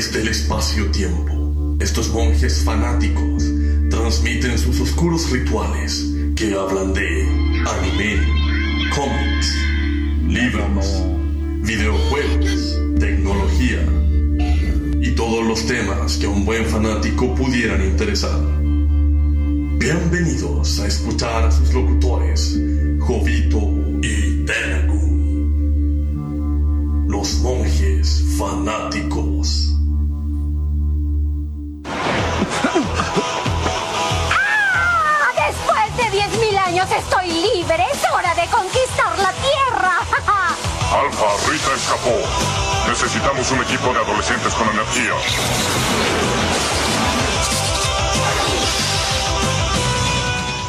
Desde el espacio-tiempo, estos monjes fanáticos transmiten sus oscuros rituales que hablan de anime, cómics, libros, videojuegos, tecnología y todos los temas que a un buen fanático pudieran interesar. Bienvenidos a escuchar a sus locutores, Jovito y Tenagu. Los monjes fanáticos. Alfa, Rita escapó. Necesitamos un equipo de adolescentes con energía.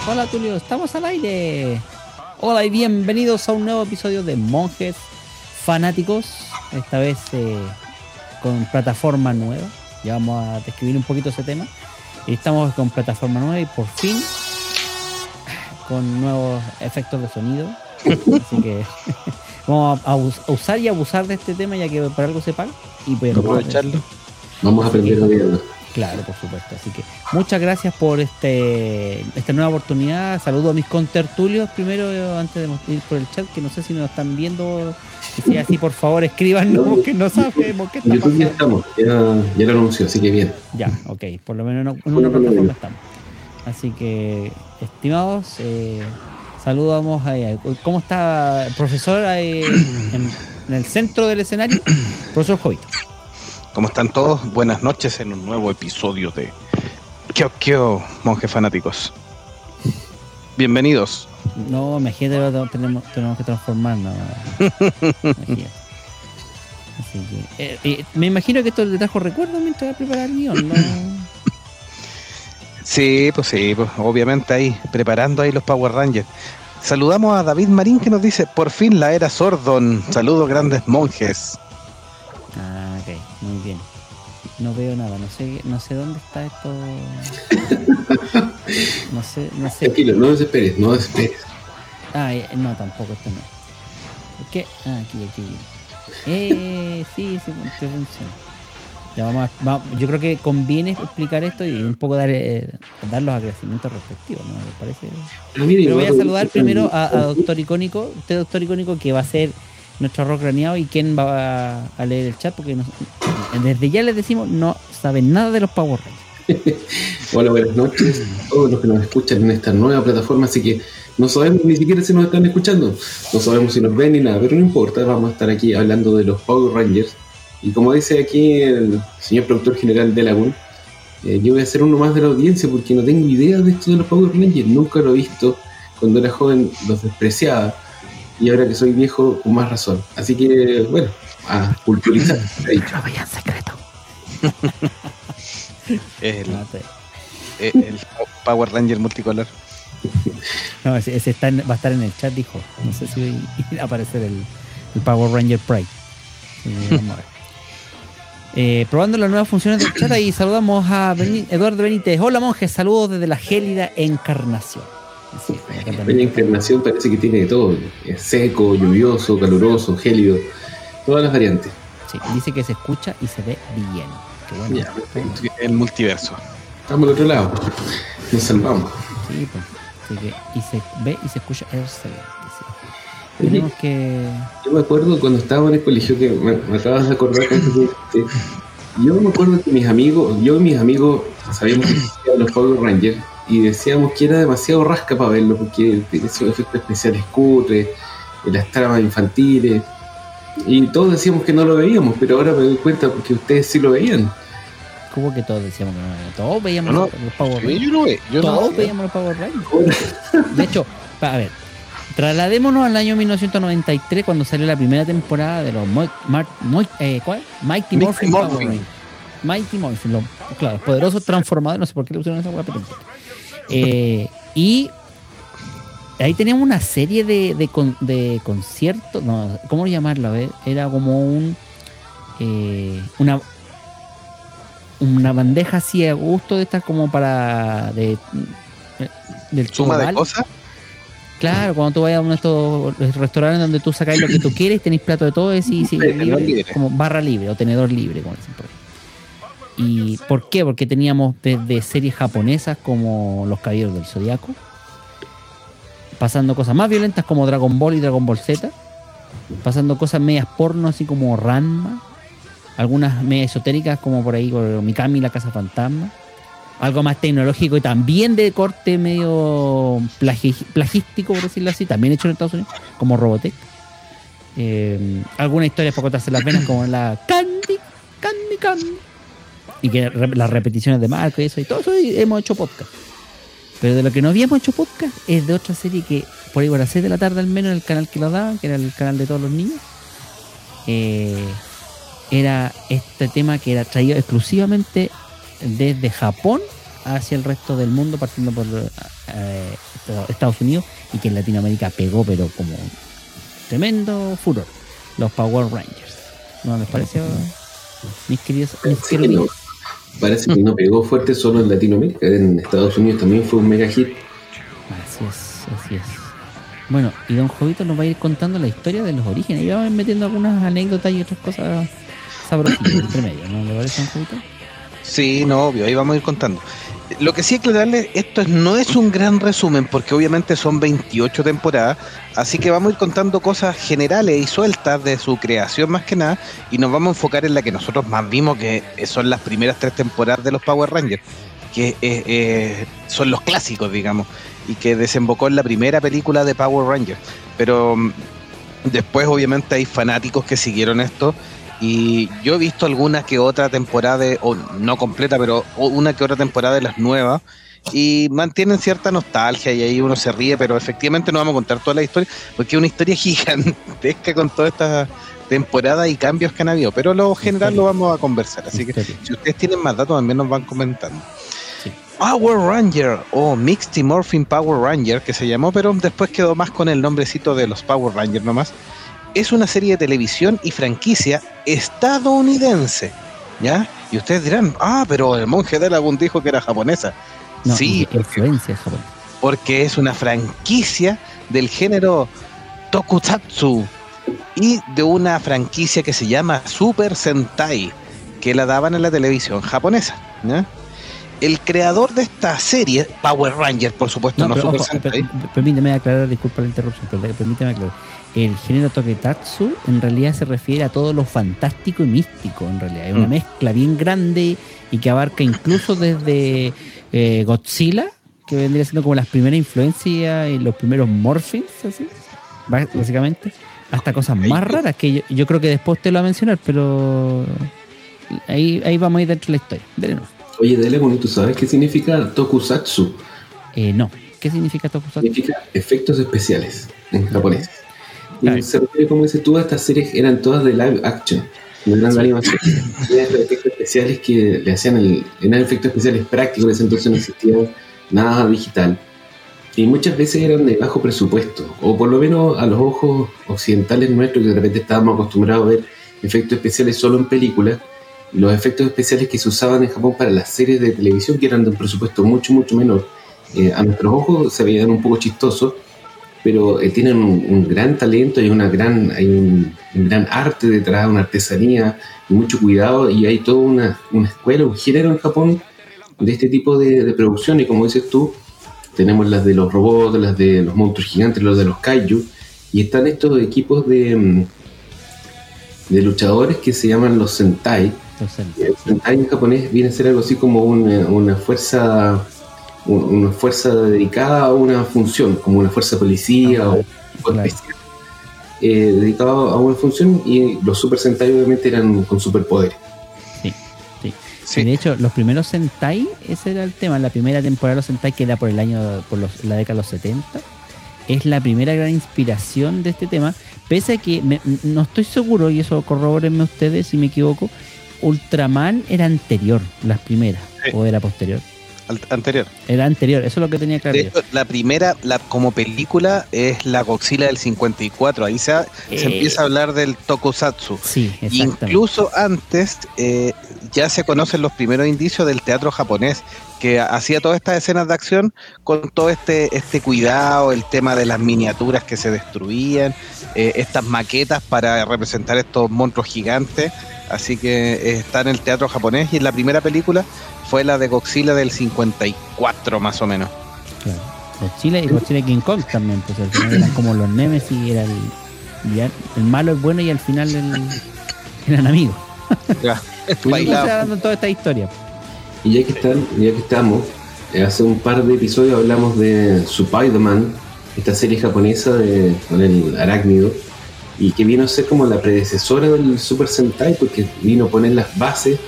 Hola Tulio, estamos al aire. Hola y bienvenidos a un nuevo episodio de Monjes Fanáticos. Esta vez eh, con plataforma nueva. Ya vamos a describir un poquito ese tema. Y estamos con plataforma nueva y por fin con nuevos efectos de sonido. Así que vamos a, us- a usar y abusar de este tema ya que para algo se paga. Y pues, aprovecharlo. Vamos a aprender a odiarlo. Claro, por supuesto. Así que muchas gracias por este esta nueva oportunidad. Saludo a mis contertulios primero, antes de ir por el chat, que no sé si nos están viendo. Si así, por favor, escríbanos, que no sabemos qué está YouTube ya estamos, ya, ya lo anunció, así que bien. Ya, ok, por lo menos en una plataforma estamos. Así que, estimados, eh, saludamos a ¿Cómo está, profesor, en, en el centro del escenario? Profesor Jovito. ¿Cómo están todos? Buenas noches en un nuevo episodio de Kyo Kyo, monjes fanáticos. Bienvenidos. No, imagínate, tenemos, tenemos que transformarnos. Así que, eh, eh, me imagino que esto le trajo recuerdo mientras preparaba el guion, ¿no? Sí, pues sí, pues obviamente ahí, preparando ahí los Power Rangers. Saludamos a David Marín que nos dice, por fin la era Sordon. Saludos grandes monjes. Ah, ok, muy bien. No veo nada, no sé, no sé dónde está esto. No sé, no sé. Tranquilo, no desesperes, no desesperes. Ah, eh, no, tampoco, esto no. ¿Por qué? Ah, aquí, aquí. Eh, sí, sí, sí funciona. Ya vamos a- va- yo creo que conviene explicar esto y un poco dar, eh, dar los agradecimientos respectivos, ¿no? ¿Les parece? Pero voy a saludar primero a, a Doctor Icónico, usted Doctor Icónico que va a ser nuestro rock craneado y quién va a, a leer el chat porque nos- desde ya les decimos no saben nada de los Power Rangers. Hola, buenas noches a todos los que nos escuchan en esta nueva plataforma, así que no sabemos ni siquiera si nos están escuchando, no sabemos si nos ven ni nada, pero no importa, vamos a estar aquí hablando de los Power Rangers. Y como dice aquí el señor productor general de Lagoon, eh, yo voy a ser uno más de la audiencia porque no tengo idea de esto de los Power Rangers, nunca lo he visto, cuando era joven los despreciaba y ahora que soy viejo con más razón. Así que, bueno, a culturizar. he dicho. Lo vean secreto. El, Power Ranger multicolor. no, ese, ese está en- va a estar en el chat, dijo. No sé si va a aparecer el, el Power Ranger Pride. Sí, vamos a ver. Eh, probando las nuevas funciones del chat y saludamos a Beni- Eduardo Benítez. Hola monjes, saludos desde la gélida encarnación. Acá La encarnación parece que tiene de todo. Es seco, lluvioso, caluroso, gélido. Todas las variantes. Sí, dice que se escucha y se ve bien. Qué bueno. Ya, perfecto. El multiverso. Estamos al otro lado. Nos salvamos. Sí, pues. Así que, y se ve y se escucha excelente. Sí. Tenemos que. Yo me acuerdo cuando estaba en el colegio que me, me acabas de acordar que. Yo me acuerdo que mis amigos, yo y mis amigos sabíamos que existían los Power Rangers y decíamos que era demasiado rasca para verlo porque tenía esos efectos especiales cutres, las tramas infantiles y todos decíamos que no lo veíamos, pero ahora me doy cuenta porque ustedes sí lo veían. Como que todos decíamos que no. Todos veíamos No, no. los, Power Sí, Rangers. yo lo. Yo lo Todos veíamos los Power Rangers. De hecho, a ver, trasladémonos al año 1993 cuando salió la primera temporada de los Mo- Mar- Mo- eh, ¿cuál? Mighty Morphin Power Morphin. Rangers. Mighty Morphin, los, claro, poderosos transformadores, no sé por qué le pusieron esa importa. Eh, y ahí teníamos una serie de, de, con- de conciertos, no, ¿cómo llamarlo? A ver, era como un eh, una una bandeja así a gusto de estas como para de, del Suma de cosas. Claro, cuando tú vayas a uno de estos restaurantes donde tú sacáis lo que tú quieres, tenéis plato de todo, y sí, libre, como barra libre o tenedor libre, como dicen por ahí. ¿Y por qué? Porque teníamos desde series japonesas como Los Caballeros del Zodiaco, pasando cosas más violentas como Dragon Ball y Dragon Ball Z, pasando cosas medias porno así como Ranma, algunas medias esotéricas como por ahí por Mikami la Casa Fantasma, algo más tecnológico y también de corte medio plagístico, por decirlo así, también hecho en Estados Unidos, como Robotech. Eh, algunas historias para cortarse las venas como la Candy, Candy, Candy. Y que las repeticiones de marca y eso, y todo eso hemos hecho podcast. Pero de lo que no habíamos hecho podcast es de otra serie que por ahí por las 6 de la tarde al menos en el canal que lo daban, que era el canal de todos los niños, eh, era este tema que era traído exclusivamente desde Japón hacia el resto del mundo, partiendo por eh, Estados Unidos, y que en Latinoamérica pegó, pero como tremendo furor. Los Power Rangers. ¿No les pareció, mis queridos? mis Parece que no, queridos? parece que no pegó fuerte solo en Latinoamérica, en Estados Unidos también fue un mega hit. Así es, así es. Bueno, y Don Jovito nos va a ir contando la historia de los orígenes. Y vamos a ir metiendo algunas anécdotas y otras cosas sabrositas entre medio, ¿no le parece, Don Jovito? Sí, no, obvio, ahí vamos a ir contando. Lo que sí aclararle, esto es- no es un gran resumen, porque obviamente son 28 temporadas, así que vamos a ir contando cosas generales y sueltas de su creación más que nada, y nos vamos a enfocar en la que nosotros más vimos, que son las primeras tres temporadas de los Power Rangers, que eh, son los clásicos, digamos, y que desembocó en la primera película de Power Rangers. Pero mm, después obviamente hay fanáticos que siguieron esto y yo he visto alguna que otra temporada, de- o no completa, pero una que otra temporada de las nuevas. Y mantienen cierta nostalgia y ahí uno se ríe, pero efectivamente no vamos a contar toda la historia, porque es una historia gigantesca con todas estas temporadas y cambios que han habido. Pero lo general lo vamos a conversar. Así que si ustedes tienen más datos, también nos van comentando. Sí. Power Ranger o Mixed Morphin Power Ranger, que se llamó, pero después quedó más con el nombrecito de los Power Rangers nomás. Es una serie de televisión y franquicia estadounidense. ¿Ya? Y ustedes dirán, ah, pero el monje de Dragon dijo que era japonesa. No, sí, influencia japonesa. porque es una franquicia del género Tokusatsu y de una franquicia que se llama Super Sentai, que la daban en la televisión japonesa. ¿ya? El creador de esta serie, Power Ranger, por supuesto, No, no, pero Super ojo, Sentai. per- permíteme aclarar, disculpa la interrupción, pero permíteme aclarar. El género Toketatsu en realidad se refiere a todo lo fantástico y místico, en realidad. Es una Mm. mezcla bien grande y que abarca incluso desde eh, Godzilla, que vendría siendo como las primeras influencias y los primeros morphins, así, básicamente, hasta cosas más raras que yo, yo creo que después te lo va a mencionar, pero ahí, ahí vamos a ir dentro de la historia. Dele nomás. Oye, Dragon, ¿tú sabes qué significa Tokusatsu? Eh, no. ¿Qué significa Tokusatsu? Significa efectos especiales en japonés. Y Claro. se refiere, como dices tú, estas series eran todas de live action, no eran de animación. Eran efectos especiales que le hacían el, eran efectos especiales prácticos, en ese entonces no existía nada digital. Y muchas veces eran de bajo presupuesto, o por lo menos a los ojos occidentales nuestros, que de repente estábamos acostumbrados a ver efectos especiales solo en películas, los efectos especiales que se usaban en Japón para las series de televisión, que eran de un presupuesto mucho, mucho menor, eh, a nuestros ojos se veían un poco chistosos, pero eh, tienen un, un gran talento, hay, una gran, hay un, un gran arte detrás, una artesanía, y mucho cuidado, y hay toda una, una escuela, un género en Japón de este tipo de, de producción, y como dices tú, tenemos las de los robots, las de los monstruos gigantes, los de los kaiju, y están estos equipos de, mm, de luchadores que se llaman los Sentai, Entonces, el Sentai en japonés viene a ser algo así como una, una fuerza una fuerza dedicada a una función, como una fuerza policía o o Claro. especial, eh, dedicado a una función y los Super Sentai obviamente eran con superpoderes. sí, sí. Sí. Y de hecho, los primeros Sentai, ese era el tema. La primera temporada de los Sentai, que era por el año, por los- la década de los 70, es la primera gran inspiración de este tema. Pese a que me- no estoy seguro, y eso corroborenme ustedes si me equivoco, Ultraman era anterior, las primeras, Sí. o era posterior. Anterior. Era anterior, eso es lo que tenía claro. De hecho, la primera, la, como película, es la Godzilla del 54. Ahí se, se Eh. empieza a hablar del Tokusatsu. Sí. Incluso antes eh, ya se conocen los primeros indicios del teatro japonés, que hacía todas estas escenas de acción con todo este, este cuidado, el tema de las miniaturas que se destruían, eh, estas maquetas para representar estos monstruos gigantes. Así que eh, está en el teatro japonés y en la primera película fue la de Godzilla del 54 más o menos. Claro. Godzilla y Godzilla King Kong también, pues al final eran como los Nemesis, era el, el malo es bueno y al final el, eran amigos. Ya, ¿Cómo se va dando toda esta historia? Y ya que, están, ya que estamos, eh, hace un par de episodios hablamos de Spider-Man, esta serie japonesa de, con el arácnido, y que vino a ser como la predecesora del Super Sentai, porque vino a poner las bases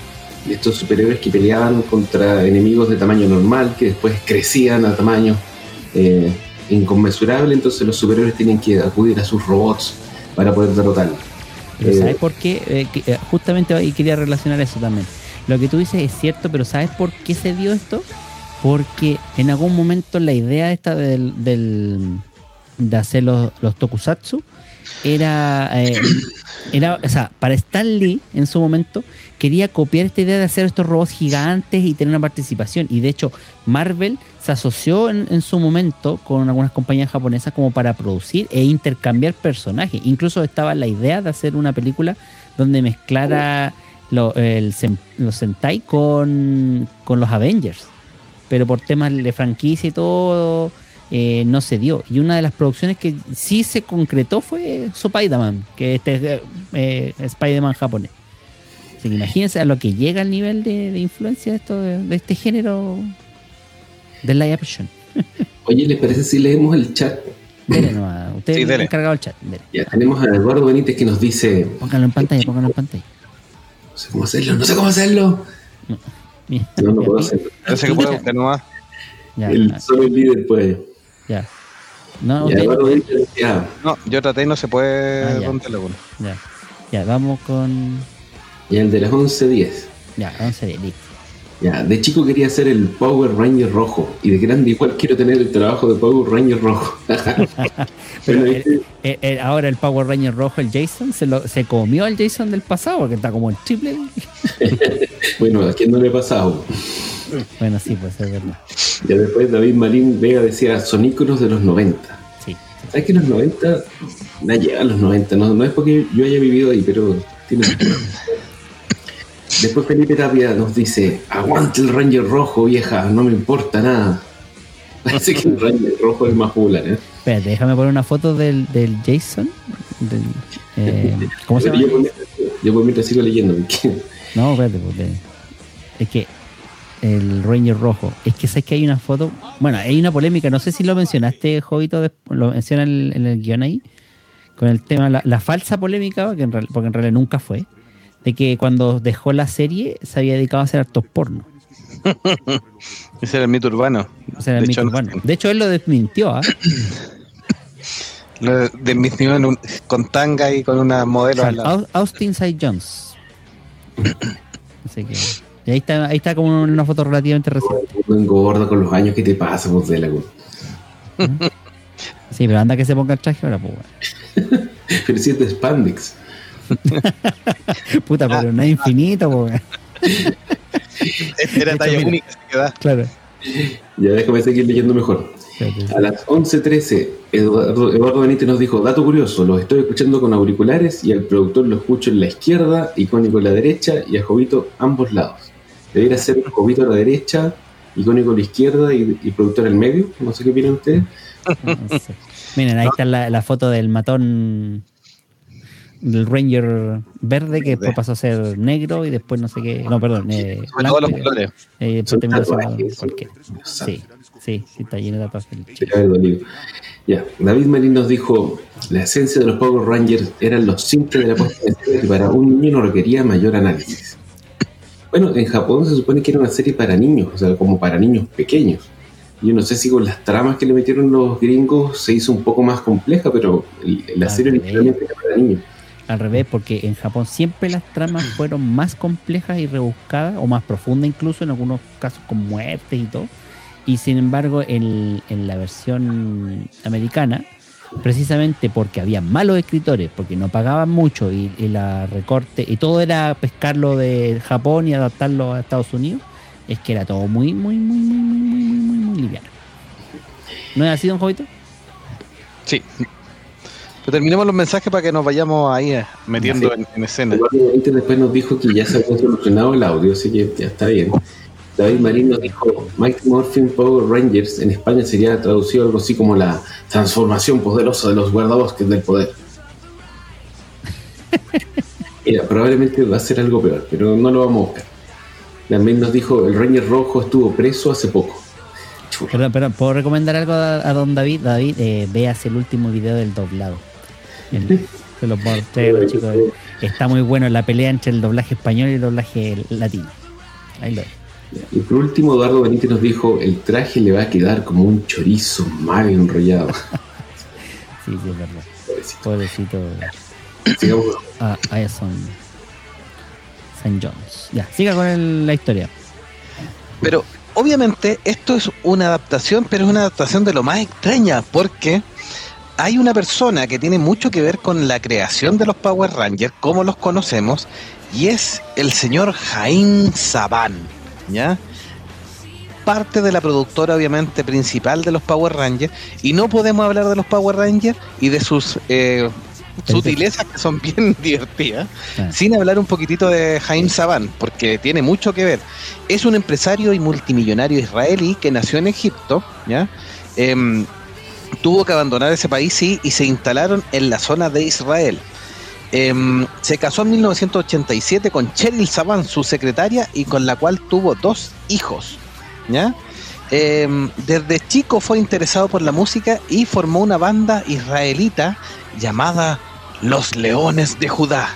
de estos superhéroes que peleaban contra enemigos de tamaño normal, que después crecían a tamaño eh, inconmensurable, entonces los superhéroes tienen que acudir a sus robots para poder derrotarlos. Pero Eh, ¿sabes por qué? Eh, eh, justamente ahí quería relacionar eso también. Lo que tú dices es cierto, pero ¿sabes por qué se dio esto? Porque en algún momento la idea esta del, del- de hacer los, los tokusatsu era, eh, era, o sea, para Stan Lee en su momento quería copiar esta idea de hacer estos robots gigantes y tener una participación. Y de hecho, Marvel se asoció en, en su momento con algunas compañías japonesas como para producir e intercambiar personajes. Incluso estaba la idea de hacer una película donde mezclara lo- el sen- los Sentai con, con los Avengers. Pero por temas de franquicia y todo, eh, no se dio. Y una de las producciones que sí se concretó fue Spider-Man, que este es eh, Spider-Man japonés. Así que imagínense a lo que llega el nivel de, de influencia de, esto, de, de este género de live action. Oye, ¿les parece si leemos el chat? Dele nomás, usted Sí, es el dele. encargado del chat. dele. Ya tenemos a Eduardo Benítez que nos dice, Póngalo en pantalla, póngalo en pantalla. no sé cómo hacerlo, no sé cómo hacerlo. Mira. No, no puedo hacerlo. Parece que puede buscar nomás. Ya, El, solo el líder puede. Ya. No, Ya, usted- yo traté y no se puede Ah, ya. romper alguno. ya. Ya, vamos con. y el de las 11.10. Ya, 11 de listo. Ya, de chico quería ser el Power Ranger rojo y de grande igual quiero tener el trabajo de Power Ranger rojo. Pero Bueno, el- este- el- el- ahora el Power Ranger rojo, el Jason, se, lo, se comió al Jason del pasado porque está como el triple. bueno, a quién no le ha pasado. Bueno, sí, pues es verdad. Ya después David Marín Vega decía, son íconos de los 90. Sí. ¿Sabes que los 90? No llega a los 90, no, no es porque yo haya vivido ahí, pero tiene Después Felipe Tapia nos dice, aguante el Ranger rojo, vieja, no me importa nada. Parece que el Ranger rojo es más popular, ¿eh? Espérate, déjame poner una foto del, del Jason. del, eh, ¿Cómo se llama? Yo, por mientras- yo por mientras sigo leyendo, No, espérate, porque es que el Ranger rojo, es que sabes que hay una foto, bueno, hay una polémica, no sé si lo mencionaste, Jovito, lo menciona en el, en el guion ahí, con el tema, la, la falsa polémica, que en real- porque en realidad nunca fue, de que cuando dejó la serie se había dedicado a hacer hartos porno. Ese era el mito urbano. O sea, era De mito hecho, urbano. De hecho, él lo desmintió, ¿ah? Lo desmintió en un- con tanga y con una modelo Austin St. Jones. Así que. Y ahí está, ahí está como una foto relativamente reciente. uno engorda con los años que te pasa, pues de la Sí, pero anda que se ponga el traje ahora, pues. weón. Pero si es de Spandex. Puta, pero no es infinito, pues. Era talla única, así que da. Claro. Ya déjame seguir leyendo mejor. A las 11.13, Eduardo, Eduardo Benítez nos dijo, dato curioso, los estoy escuchando con auriculares y al productor lo escucho en la izquierda, icónico en la derecha y a Jovito ambos lados. Debería ser Jovito a la derecha, icónico a la izquierda y, y productor al medio. No sé qué opinan ustedes. No sé. Miren, ahí está la, la foto del matón del Ranger verde que después pasó a ser negro y después no sé qué. No, perdón. Eh, Con todos los blanco, colores. eh, tatuajes. Sí, sí, sí, está lleno de tatuajes. Ya, David Marín nos dijo, la esencia de los Power Rangers eran los simples de la escena que para un niño no requería mayor análisis. Bueno, en Japón se supone que era una serie para niños, o sea, como para niños pequeños. Yo no sé si con las tramas que le metieron los gringos se hizo un poco más compleja, pero la serie originalmente era para niños. Al revés, porque en Japón siempre las tramas fueron más complejas y rebuscadas, o más profundas incluso, en algunos casos con muertes y todo. Y sin embargo, en, en la versión americana, precisamente porque había malos escritores, porque no pagaban mucho y, y, la recorte, y todo era pescarlo de Japón y adaptarlo a Estados Unidos, es que era todo muy, muy, muy, muy, muy, muy, muy, muy liviano. ¿No es así, don Jovito? Sí. Pero terminemos los mensajes para que nos vayamos ahí eh, metiendo en, en, escena. Después nos dijo que ya se había solucionado el audio, así que ya está bien. David Marín nos dijo, Mike Morphin Power Rangers en España sería traducido algo así como la transformación poderosa de los guardabosques del poder. Mira, probablemente va a ser algo peor, pero no lo vamos a buscar. También nos dijo, el Ranger Rojo estuvo preso hace poco. Perdón, perdón, ¿puedo recomendar algo a, a don David? David, eh, veas el último video del doblado. El- se los mostré chicos. Está muy bueno la pelea entre el doblaje español y el doblaje latino. Ahí lo. Y por último, Eduardo Benítez nos dijo, el traje le va a quedar como un chorizo mal enrollado. Sí, sí, es verdad. Pobrecito. Pobrecito Sigamos. a, a Eson St. John's. Ya, siga con el- la historia. Pero obviamente esto es una adaptación, pero es una adaptación de lo más extraña, porque hay una persona que tiene mucho que ver con la creación de los Power Rangers, como los conocemos, y es el señor Jaime Saban, ¿ya? Parte de la productora, obviamente, principal de los Power Rangers, y no podemos hablar de los Power Rangers y de sus eh, sutilezas que son bien divertidas, Ah. sin hablar un poquitito de Jaime Saban, porque tiene mucho que ver. Es un empresario y multimillonario israelí que nació en Egipto, ¿ya? Em, tuvo que abandonar ese país sí, y se instalaron en la zona de Israel. Em, se casó en 1987 con Cheryl Saban, su secretaria, y con la cual tuvo dos hijos. Em, desde chico fue interesado por la música y formó una banda israelita llamada Los Leones de Judá.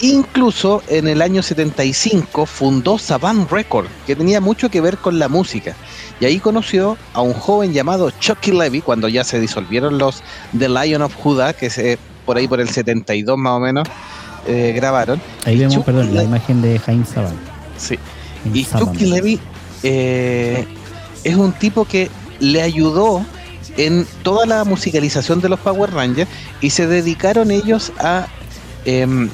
Incluso en el año 75 fundó Saban Record, que tenía mucho que ver con la música. Y ahí conoció a un joven llamado Chucky Levy, cuando ya se disolvieron los The Lion of Judah, que se, por ahí por el 72 más o menos eh, grabaron. Ahí vemos, Chucky perdón, la imagen de Jaime Saban. Sí. Y Saban. Chucky Levy eh, es un tipo que le ayudó en toda la musicalización de los Power Rangers y se dedicaron ellos a em,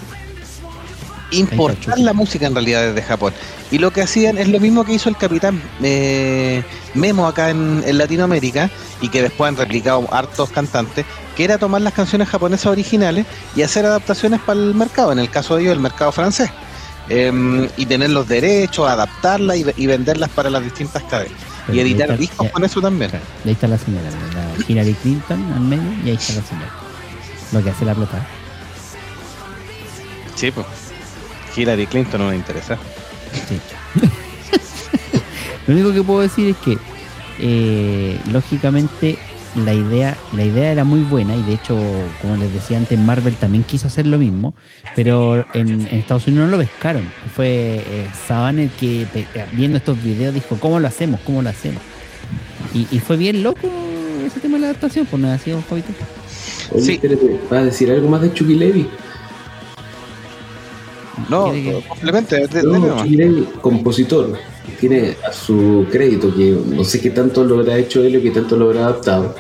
importar la música en realidad desde Japón. Y lo que hacían es lo mismo que hizo el capitán eh, Memo acá en, en Latinoamérica y que después han replicado hartos cantantes, que era tomar las canciones japonesas originales y hacer adaptaciones para el mercado, en el caso de ellos el mercado francés. Em, y tener los derechos, adaptarlas y, y venderlas para las distintas cadenas. Pero Y editar está- discos ya- con eso también. Claro, y ahí está la señora, la Hillary Clinton al medio y ahí está la señora. Lo que hace la plata. Sí, pues. Hillary Clinton no me interesa. Sí. Lo único que puedo decir es que eh, lógicamente la idea, la idea era muy buena y de hecho, como les decía antes, Marvel también quiso hacer lo mismo, pero en, en Estados Unidos no lo pescaron. Fue eh, Saban el que pe- viendo estos videos dijo, ¿cómo lo hacemos? ¿Cómo lo hacemos? Y, y fue bien loco ese tema de la adaptación, pues no así, don Jovito? Oye, Sí. espérate, ¿vas a decir algo más de Chucky Levy? No, ¿Quiere que- complemente. No, de- Chucky Levy, compositor, tiene a su crédito, que no sé qué tanto lo habrá hecho él o qué tanto lo habrá adaptado,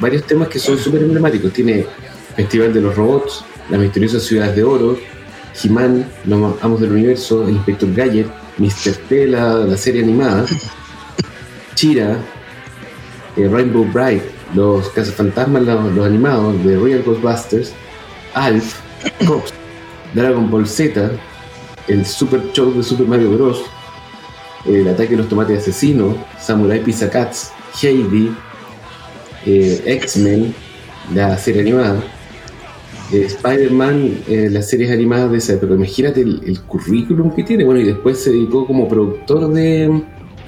varios temas que son súper emblemáticos. Tiene Festival de los Robots, Las Misteriosas Ciudades de Oro, He-Man, Los Amos del Universo, El Inspector Gadget, Mr. T, la, serie animada, Chira, eh, Rainbow Bright, Los Cazafantasmas, los, los animados de Real Ghostbusters, Alf, Cops, Dragon Ball Z, el Super Show de Super Mario Bros., el ataque de los tomates asesinos, Samurai Pizza Cats, Heidi, eh, X-Men, la serie animada, eh, Spider-Man, eh, las series animadas de esa época. Imagínate el, el currículum que tiene. Bueno, y después se dedicó como productor de,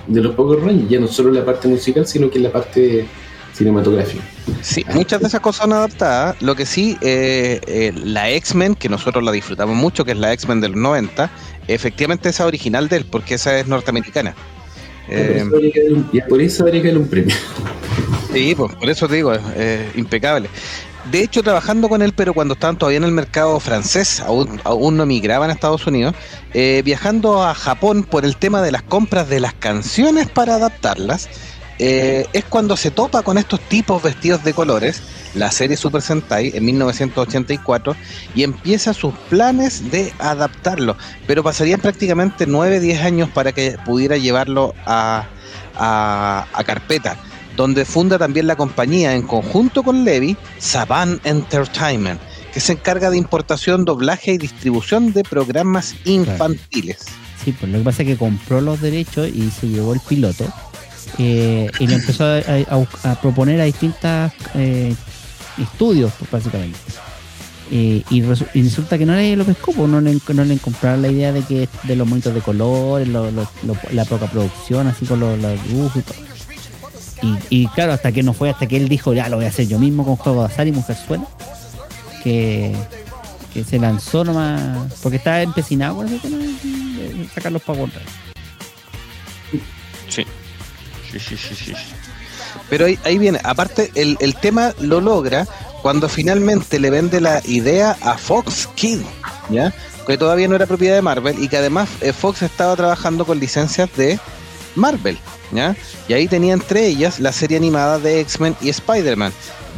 de los Power Rangers, ya no solo en la parte musical, sino que en la parte cinematográfica. Sí, muchas de esas cosas son adaptadas. Lo que sí, eh, la X-Men, que nosotros la disfrutamos mucho, que es la X-Men de los 90, efectivamente esa original de él, porque esa es norteamericana. por, Eh, ya por eso habría que darle un premio. Sí, pues, por eso te digo, eh, impecable. De hecho, trabajando con él, pero cuando estaban todavía en el mercado francés, aún, aún no migraban a Estados Unidos, eh, viajando a Japón por el tema de las compras de las canciones para adaptarlas, eh, es cuando se topa con estos tipos vestidos de colores la serie Super Sentai en 1984 y empieza sus planes de adaptarlo, pero pasarían prácticamente 9-10 años para que pudiera llevarlo a, a, a carpeta donde funda también la compañía en conjunto con Levi, Saban Entertainment, que se encarga de importación, doblaje y distribución de programas infantiles. Sí, pues lo que pasa es que compró los derechos y se llevó el piloto eh, y lo empezó a, a- a proponer a distintas eh, estudios, pues, básicamente. Eh, y, resu- y resulta que no le lo pescó, no le, no le compraron la idea de que de los monitos de colores, lo- la poca producción, así con los, dibujos y todo. Y, claro, hasta que no fue, hasta que él dijo, ya lo voy a hacer yo mismo con juego de azar y mujerzuela, que, que se lanzó nomás, porque estaba empecinado con ese tema de sacar los Power. Sí. Sí, sí, sí, sí. Pero ahí, viene, aparte el, el tema lo logra cuando finalmente le vende la idea a Fox Kid, ¿ya? Que todavía no era propiedad de Marvel y que además eh, Fox estaba trabajando con licencias de Marvel, ¿ya? Y ahí tenía entre ellas la serie animada de X-Men y Spider-Man.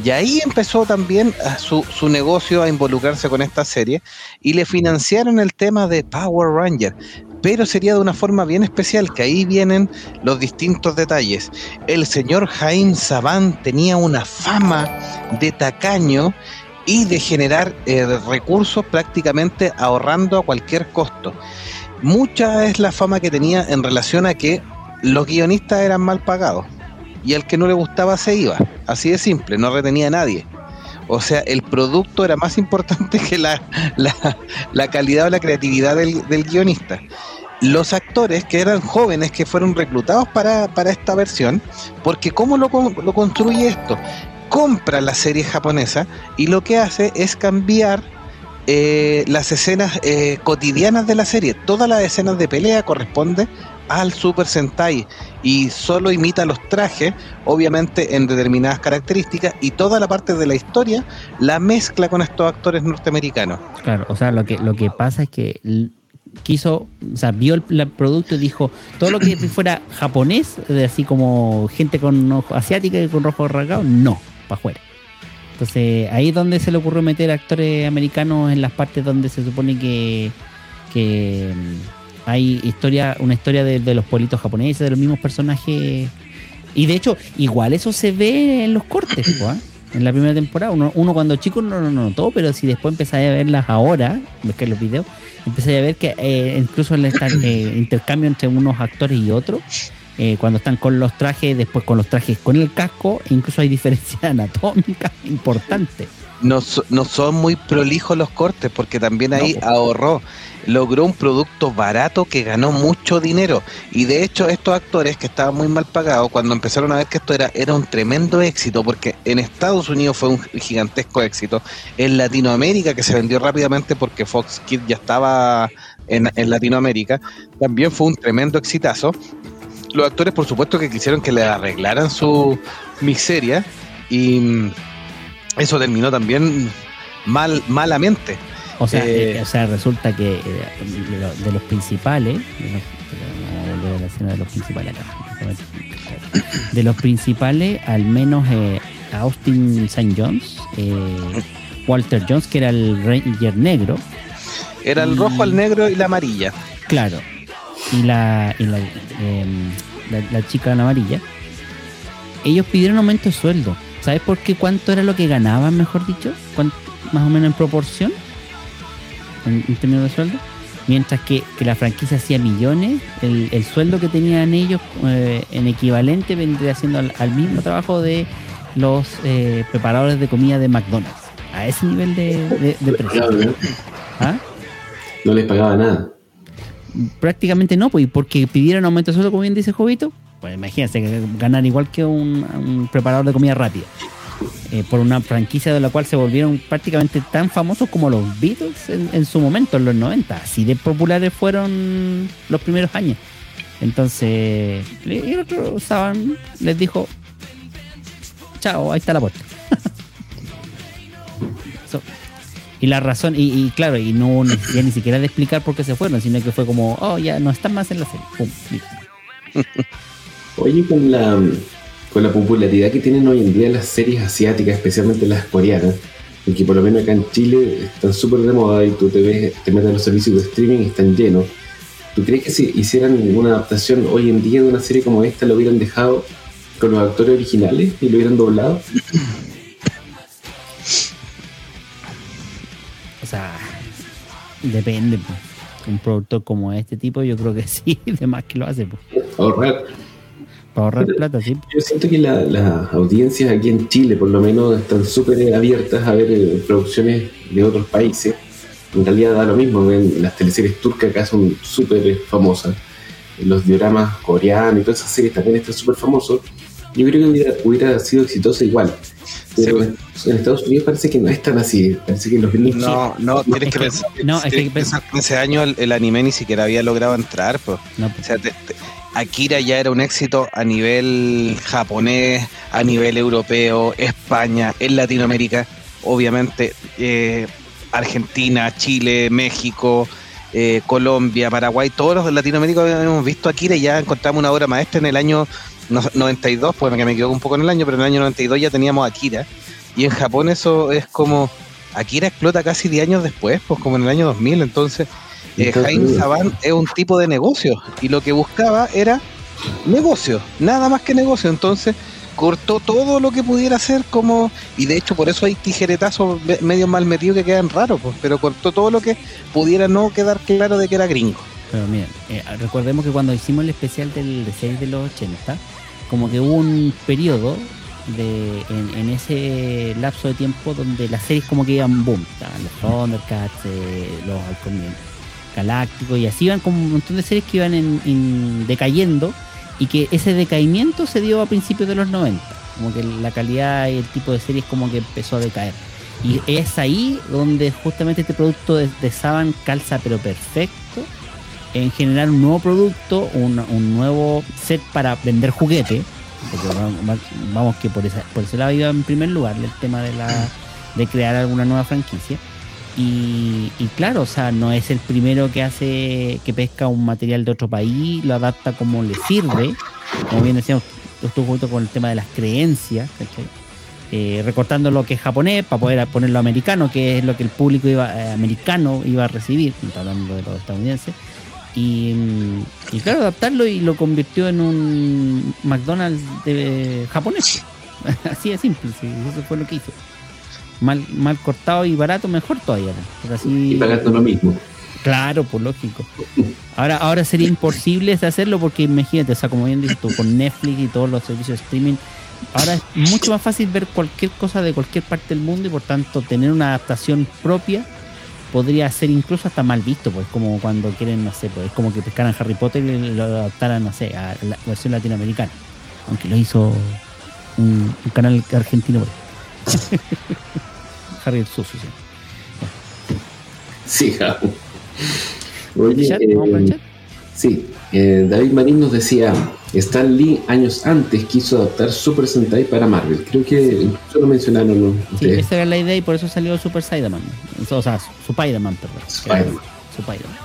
Y ahí empezó también a su, su negocio a involucrarse con esta serie y le financiaron el tema de Power Ranger. Pero sería de una forma bien especial, que ahí vienen los distintos detalles. El señor Jaime Saban tenía una fama de tacaño y de generar eh, recursos prácticamente ahorrando a cualquier costo. Mucha es la fama que tenía en relación a que los guionistas eran mal pagados y al que no le gustaba se iba. Así de simple, no retenía a nadie. O sea, el producto era más importante que la, la, la calidad o la creatividad del, del guionista. Los actores que eran jóvenes que fueron reclutados para, para esta versión, porque ¿cómo lo, lo construye esto? Compra la serie japonesa y lo que hace es cambiar eh, las escenas eh, cotidianas de la serie. Todas las escenas de pelea corresponden al Super Sentai y solo imita los trajes, obviamente en determinadas características, y toda la parte de la historia la mezcla con estos actores norteamericanos. Claro, o sea, lo que, lo que pasa es que quiso, o sea, vio el, el producto y dijo, todo lo que fuera japonés, así como gente con ojo asiática y con rojos rasgados, no, para afuera. Entonces, ahí es donde se le ocurrió meter actores americanos en las partes donde se supone que, que hay historia, una historia de, de los pueblitos japoneses, de los mismos personajes. Y de hecho, igual eso se ve en los cortes, ¿ah? en la primera temporada. Uno, uno cuando chico no lo notó, pero si después empezáis a verlas ahora, ves que los videos, empezáis a ver que eh, incluso el esta- eh, intercambio entre unos actores y otros, eh, cuando están con los trajes, después con los trajes con el casco, incluso hay diferencias anatómicas importantes. no, so- no son muy prolijos los cortes, porque también ahí No, ahorró, logró un producto barato que ganó mucho dinero. Y de hecho, estos actores que estaban muy mal pagados, cuando empezaron a ver que esto era, era un tremendo éxito, porque en Estados Unidos fue un gigantesco éxito, en Latinoamérica, que se vendió rápidamente porque Fox Kids ya estaba en, en Latinoamérica, también fue un tremendo exitazo. Los actores, por supuesto, que quisieron que le arreglaran su miseria y mm, eso terminó también mal malamente. O sea, Eh, eh, o sea resulta que eh, de, lo- de los principales, de los, la escena de principales acá. De los principales, al menos eh, Austin St. Jones, eh, Walter Jones, que era el Ranger negro, Era el rojo, el negro y la amarilla. claro, y la, y la, em, la, la chica en amarilla, ellos pidieron aumento de sueldo. ¿Sabes por qué? ¿Cuánto era lo que ganaban, mejor dicho? ¿Cuán- más o menos en proporción, en, en términos de sueldo. Mientras que, que la franquicia hacía millones, el, el sueldo que tenían ellos eh, en equivalente vendría siendo al, al mismo trabajo de los eh, preparadores de comida de McDonald's. A ese nivel de, de- de precio. ¿no? ¿Ah? No les pagaba nada. Prácticamente no, pues, porque pidieron aumento de sueldo, como bien dice Jovito. Pues imagínense, ganar igual que un, preparador de comida rápida. Eh, por una franquicia de la cual se volvieron prácticamente tan famosos como los Beatles en, su momento, en los 90. Así de populares fueron los primeros años. Entonces, y el otro Saban les dijo, chao, ahí está la puerta. Y la razón, y, y claro, y no necesidad ni siquiera de explicar por qué se fueron, sino que fue como, oh, ya no están más en la serie. Pum. Oye, con la con la popularidad que tienen hoy en día las series asiáticas, especialmente las coreanas, y que por lo menos acá en Chile están súper de moda y tú te ves, te metes en los servicios de streaming y están llenos. ¿Tú crees que si hicieran una adaptación hoy en día de una serie como esta, lo hubieran dejado con los actores originales y lo hubieran doblado? O sea, depende. pues. Un productor como este tipo, yo creo que sí, de más que lo hace. pues. Ahorrar. Para ahorrar plata, sí. Yo siento que la- las audiencias aquí en Chile, por lo menos, están súper abiertas a ver eh, producciones de otros países. En realidad da lo mismo, ven, las teleseries turcas acá son súper famosas. Los dioramas coreanos y todas esas series también están súper famosos. Yo creo que hubiera, hubiera sido exitoso igual. Pero en Estados Unidos parece que no es tan así. Parece que los gringos No, no, tienes es que que- pensar, no, es tienes que que pensar que en ese año el, el anime ni siquiera había logrado entrar, pues. No, O sea, te- te- Akira ya era un éxito a nivel japonés, a nivel europeo, España, en Latinoamérica, obviamente eh, Argentina, Chile, México, eh, Colombia, Paraguay, todos los de Latinoamérica habíamos visto Akira y ya encontramos una obra maestra en el año no- 92, pues que me equivoco un poco en el año, pero en el año 92 ya teníamos Akira. Y en Japón eso es como, Akira explota casi 10 años después, pues como en el año 2000, entonces eh, Jaime. Saban es un tipo de negocio y lo que buscaba era negocio, nada más que negocio. Entonces cortó todo lo que pudiera hacer como y de hecho por eso hay tijeretazos me- medio mal metidos que quedan raros, pues, pero cortó todo lo que pudiera no quedar claro de que era gringo. Pero miren, eh, recordemos que cuando hicimos el especial del de series de los 80, como que hubo un periodo en, ese lapso de tiempo donde las series como que iban boom. Estaban los Thundercats, eh, los Halcón Galácticos y así iban como un montón de series que iban en, en decayendo y que ese decaimiento se dio a principios de los 90. Como que la calidad y el tipo de series como que empezó a decaer. Y es ahí donde justamente este producto de, de Saban calza pero perfecto en generar un nuevo producto, un, un nuevo set para vender juguete, porque va- va- vamos que por, esa, por ese lado iba en primer lugar el tema de la de crear alguna nueva franquicia. Y, claro, o sea, no es el primero que hace, que pesca un material de otro país, lo adapta como le sirve, como bien decíamos, estuvo junto con el tema de las creencias. Eh, recortando lo que es japonés para poder ponerlo americano, que es lo que el público iba, eh, americano iba a recibir, hablando de los estadounidenses. Y, y claro, adaptarlo y lo convirtió en un McDonald's de japonés. Así de simple, sí, eso fue lo que hizo. Mal, mal cortado y barato, mejor todavía. así, y pagando lo mismo. Claro, pues lógico. Ahora, ahora sería imposible hacerlo porque imagínate, o sea, como bien tú, con Netflix y todos los servicios de streaming, ahora es mucho más fácil ver cualquier cosa de cualquier parte del mundo y por tanto tener una adaptación propia podría ser incluso hasta mal visto, pues como cuando quieren, no sé, pues es como que pescaran Harry Potter y lo adaptaran, no sé, a la versión latinoamericana. Aunque lo hizo un, un canal argentino. pues. Harry el Sucio, sí. Sí, Javo. Oye, ¿Chat? ¿Vamos para el chat? sí, eh, David Marín nos decía, Stan Lee años antes quiso adaptar Super Sentai para Marvel. Creo que incluso lo mencionaron ¿no? Sí, ustedes. esa era la idea y por eso salió Super Spider-Man. O sea, Spider-Man, perdón. Spider-Man.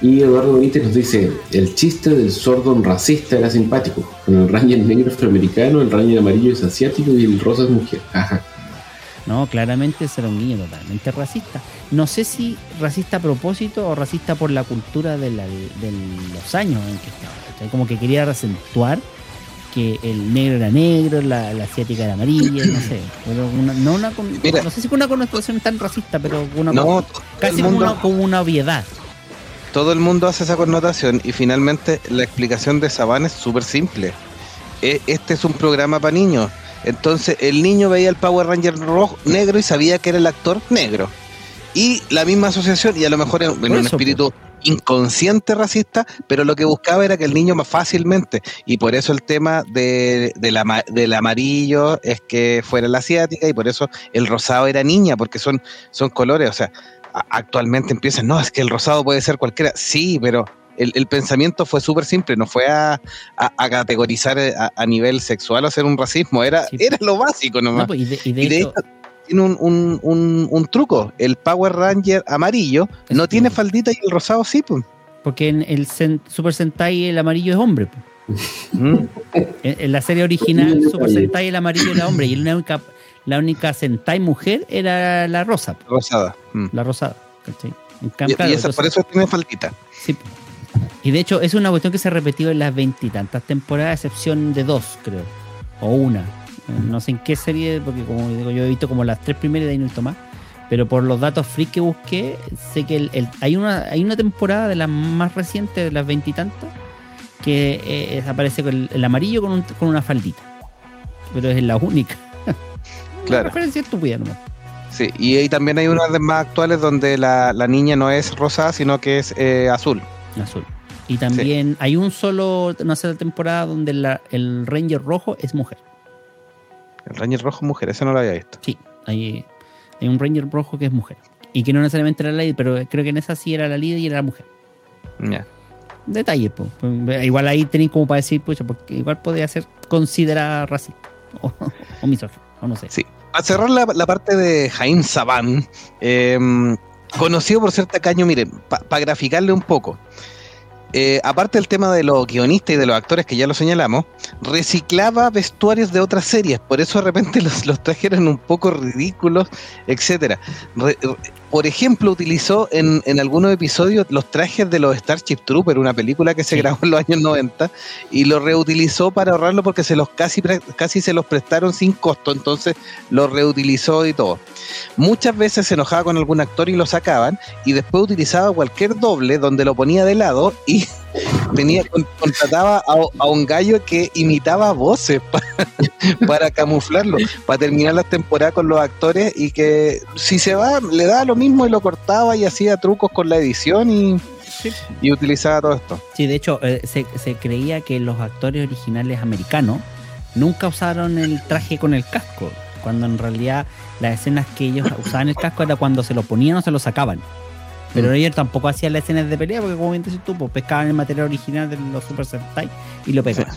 Y Eduardo Benítez nos dice, el chiste del Sordon racista era simpático. Con el Ranger negro afroamericano, el Ranger amarillo es asiático y el rosa es mujer. Ajá. No, claramente ese era un guiño totalmente racista. No sé si racista a propósito o racista por la cultura de, la- de los años en que estaba. Como que quería acentuar que el negro era negro, la, la asiática era amarilla, no sé. Pero una- no, una, Mira. no sé si con una connotación tan racista, pero una, No, casi el como mundo- una, como una obviedad. todo el mundo hace esa connotación y finalmente la explicación de Saban es súper simple. E- Este es un programa para niños. Entonces el niño veía el Power Ranger rojo, negro y sabía que era el actor negro. Y la misma asociación, y a lo mejor en, un espíritu inconsciente racista, pero lo que buscaba era que el niño más fácilmente, y por eso el tema de, de la del amarillo es que fuera la asiática, y por eso el rosado era niña, porque son, son colores, o sea, actualmente empiezan, no, es que el rosado puede ser cualquiera, sí, pero el, el pensamiento fue súper simple, no fue a, a- a categorizar eh, a, a nivel sexual o hacer un racismo, era, Sí. era lo básico nomás. No, pues, y de, y de y de hecho, hecho, tiene un, un, un, un truco, el Power Ranger amarillo no Es tiene faldita y el rosado sí, pues. porque en el Sen- Super Sentai el amarillo es hombre. pues. ¿Mm? En, en la serie original, Super Sentai el amarillo era hombre y la única, la única Sentai mujer era la rosa, po, Rosada. Mm. la rosada. ¿cachai? En Y, cambio, y claro, esa, por eso tiene faltita. Sí. Y de hecho es una cuestión que se ha repetido en las veintitantas temporadas, a excepción de dos, creo. O una. Eh, No sé en qué serie, porque como digo, yo he visto como las tres primeras de ahí no más. Pero por los datos free que busqué, sé que el- el- hay, una, hay una temporada de las más recientes, de las veintitantas, que eh, aparece con el, el amarillo con, un- con una faldita. Pero es la única. Claro. Estúpida nomás. Sí, y ahí también hay unas de más actuales donde la, la niña no es rosada, sino que es eh, azul. Azul. Y también hay un solo, una sola temporada donde la- el Ranger rojo es mujer. El Ranger rojo mujer, ese no lo había visto. Sí, hay, hay un Ranger rojo que es mujer. Y que no necesariamente era la líder, pero creo que en esa sí era la líder y era la mujer. Ya. Detalle, pues. Igual ahí tenéis como para decir, pucha, porque igual podría ser considerada racista o, o misógino, o no sé. Sí. Para cerrar la, la parte de Jaime Saban, eh, conocido por ser tacaño, miren, para graficarle un poco. eh, aparte del tema de los guionistas y de los actores que ya lo señalamos, reciclaba vestuarios de otras series, por eso de repente los, los trajes eran un poco ridículos, etcétera. Por ejemplo, utilizó en, en algunos episodios los trajes de los Starship Troopers, una película que se grabó en los años 90, y lo reutilizó para ahorrarlo porque se los casi, casi se los prestaron sin costo, entonces lo reutilizó y todo. Muchas veces se enojaba con algún actor y lo sacaban, y después utilizaba cualquier doble donde lo ponía de lado y tenía con- contrataba a, a un gallo que imitaba voces para, para camuflarlo, para terminar las temporadas con los actores y que si se va le daba lo mismo y lo cortaba y hacía trucos con la edición y, y utilizaba todo esto. Sí, de hecho, eh, se, se creía que los actores originales americanos nunca usaron el traje con el casco, cuando en realidad las escenas que ellos usaban el casco era cuando se lo ponían o se lo sacaban. Pero Mm. ellos tampoco hacían las escenas de pelea, porque como bien dices tú, pues pescaban el material original de los Super Sentai y lo pegaban.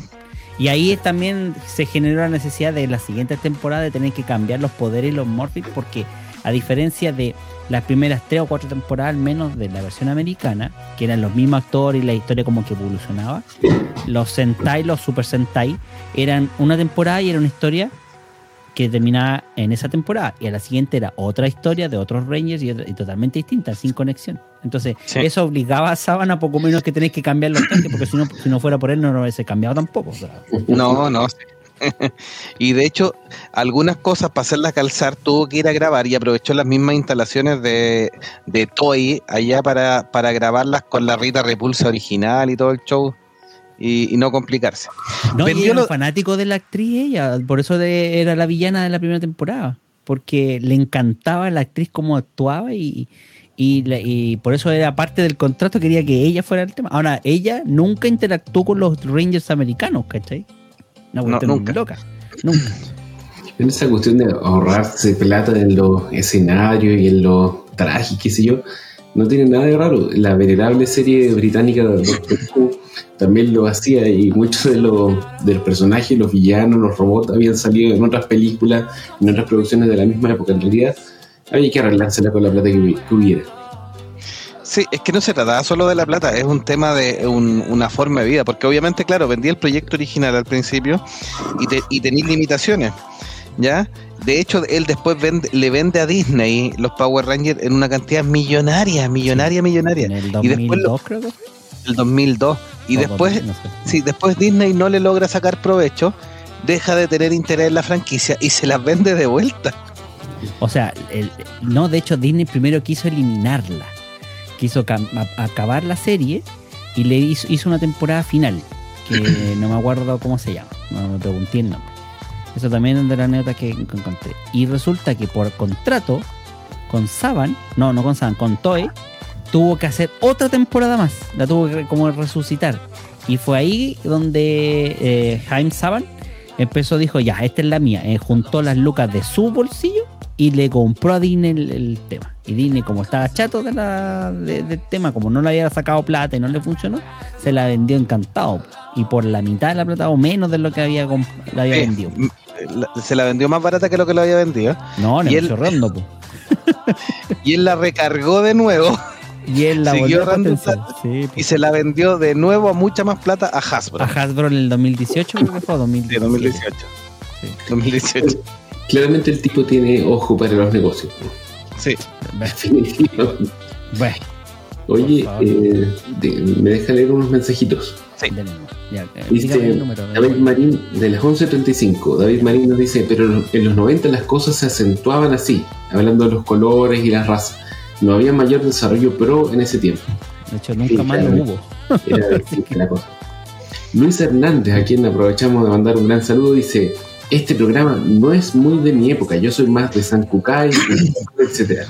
Y ahí también se generó la necesidad de la siguiente temporada de tener que cambiar los poderes y los morphics, porque a diferencia de las primeras tres o cuatro temporadas, al menos de la versión americana, que eran los mismos actores y la historia como que evolucionaba, los Sentai, los Super Sentai, eran una temporada y era una historia que terminaba en esa temporada y a la siguiente era otra historia de otros Rangers y, otra- y totalmente distinta, sin conexión. Entonces, Sí. eso obligaba a Sábana poco menos que tenéis que cambiar los trajes, porque si no, si no fuera por él no lo hubiese cambiado tampoco. o sea. No, no. y de hecho, algunas cosas para hacerlas calzar tuvo que ir a grabar y aprovechó las mismas instalaciones de, de Toy allá para, para grabarlas con la Rita Repulsa original y todo el show y, y no complicarse. No, y Vendió era lo- fanático de la actriz ella, por eso de- era la villana de la primera temporada, porque le encantaba la actriz cómo actuaba y, y, la- y por eso era parte del contrato, quería que ella fuera el tema. Ahora, ella nunca interactuó con los Rangers americanos, ¿cachai? Una No, cuestión nunca. loca. Nunca. En esa cuestión de ahorrarse plata en los escenarios y en los trajes, qué sé yo, no tiene nada de raro. La venerable serie británica de Doctor Who también lo hacía y muchos de los, de los personajes, los villanos, los robots habían salido en otras películas, en otras producciones de la misma época. En realidad, había que arreglársela con la plata que, que hubiera. Sí, es que no se trataba solo de la plata, es un tema de un- una forma de vida, porque obviamente, claro, vendía el proyecto original al principio y, te- y tenía limitaciones, ¿ya? De hecho, él después vende- le vende a Disney los Power Rangers en una cantidad millonaria, millonaria, millonaria, En el Y después 2002 lo- creo que el 2002. Y O después, 2000, no sé. si después Disney no le logra sacar provecho, deja de tener interés en la franquicia y se las vende de vuelta. O sea, el- no, de hecho Disney primero quiso eliminarla. Quiso acabar la serie y le hizo, hizo una temporada final, que no me acuerdo cómo se llama, no me pregunté el nombre. Eso también es de la anécdota que encontré. Y resulta que por contrato, con Saban, no, no con Saban, con Toei, tuvo que hacer otra temporada más. La tuvo que como resucitar. Y fue ahí donde eh, Jaime Saban empezó, dijo, ya, esta es la mía. Eh, juntó las lucas de su bolsillo y le compró a Disney el, el tema. Y Disney, como estaba chato de la, de- del tema, como no le había sacado plata y no le funcionó, se la vendió encantado. Y por la mitad de la plata o menos de lo que había, había Eh, vendido. La- se la vendió más barata que lo que lo había vendido. No, y él- po. Y él la recargó de nuevo Y él la Siguió volvió a. Sí, Y se la vendió de nuevo a mucha más plata a Hasbro. A Hasbro en el 2018 creo que fue, o Sí, 2017. 2018. Sí. 2018. Claramente el tipo tiene ojo para los negocios. Sí. Bueno, Oye, eh, de- me deja leer unos mensajitos. Ya, eh, Dice el número. David Marín de las 11.35. David Marín nos dice, pero en los 90 las cosas se acentuaban así, hablando de los colores y las razas. No había mayor desarrollo pro en ese tiempo. De hecho, nunca Sí, más lo hubo. Era la cosa. Luis Hernández, a quien aprovechamos de mandar un gran saludo, dice, este programa no es muy de mi época, yo soy más de San Kukai, etc.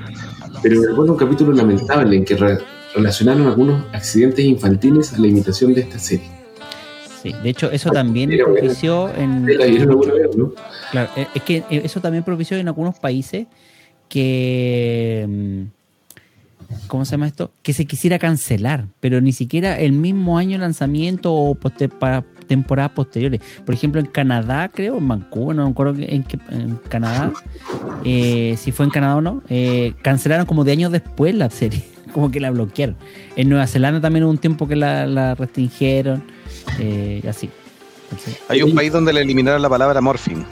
Pero recuerdo un capítulo lamentable en que relacionaron algunos accidentes infantiles a la imitación de esta serie. Sí, de hecho, eso también propició en. ¿La vieron alguna vez, no? Claro, eh, es que eh, eso también propició en algunos países que. mm, ¿Cómo se llama esto? Que se quisiera cancelar, pero ni siquiera el mismo año de lanzamiento o para temporadas posteriores. Por ejemplo, en Canadá, creo, en Vancouver, no me acuerdo en, qué- en Canadá, eh, si fue en Canadá o no, eh, cancelaron como de años después la serie, como que la bloquearon. En Nueva Zelanda también hubo un tiempo que la, la restringieron, eh, y así. Entonces, Hay un país donde le eliminaron la palabra morphine.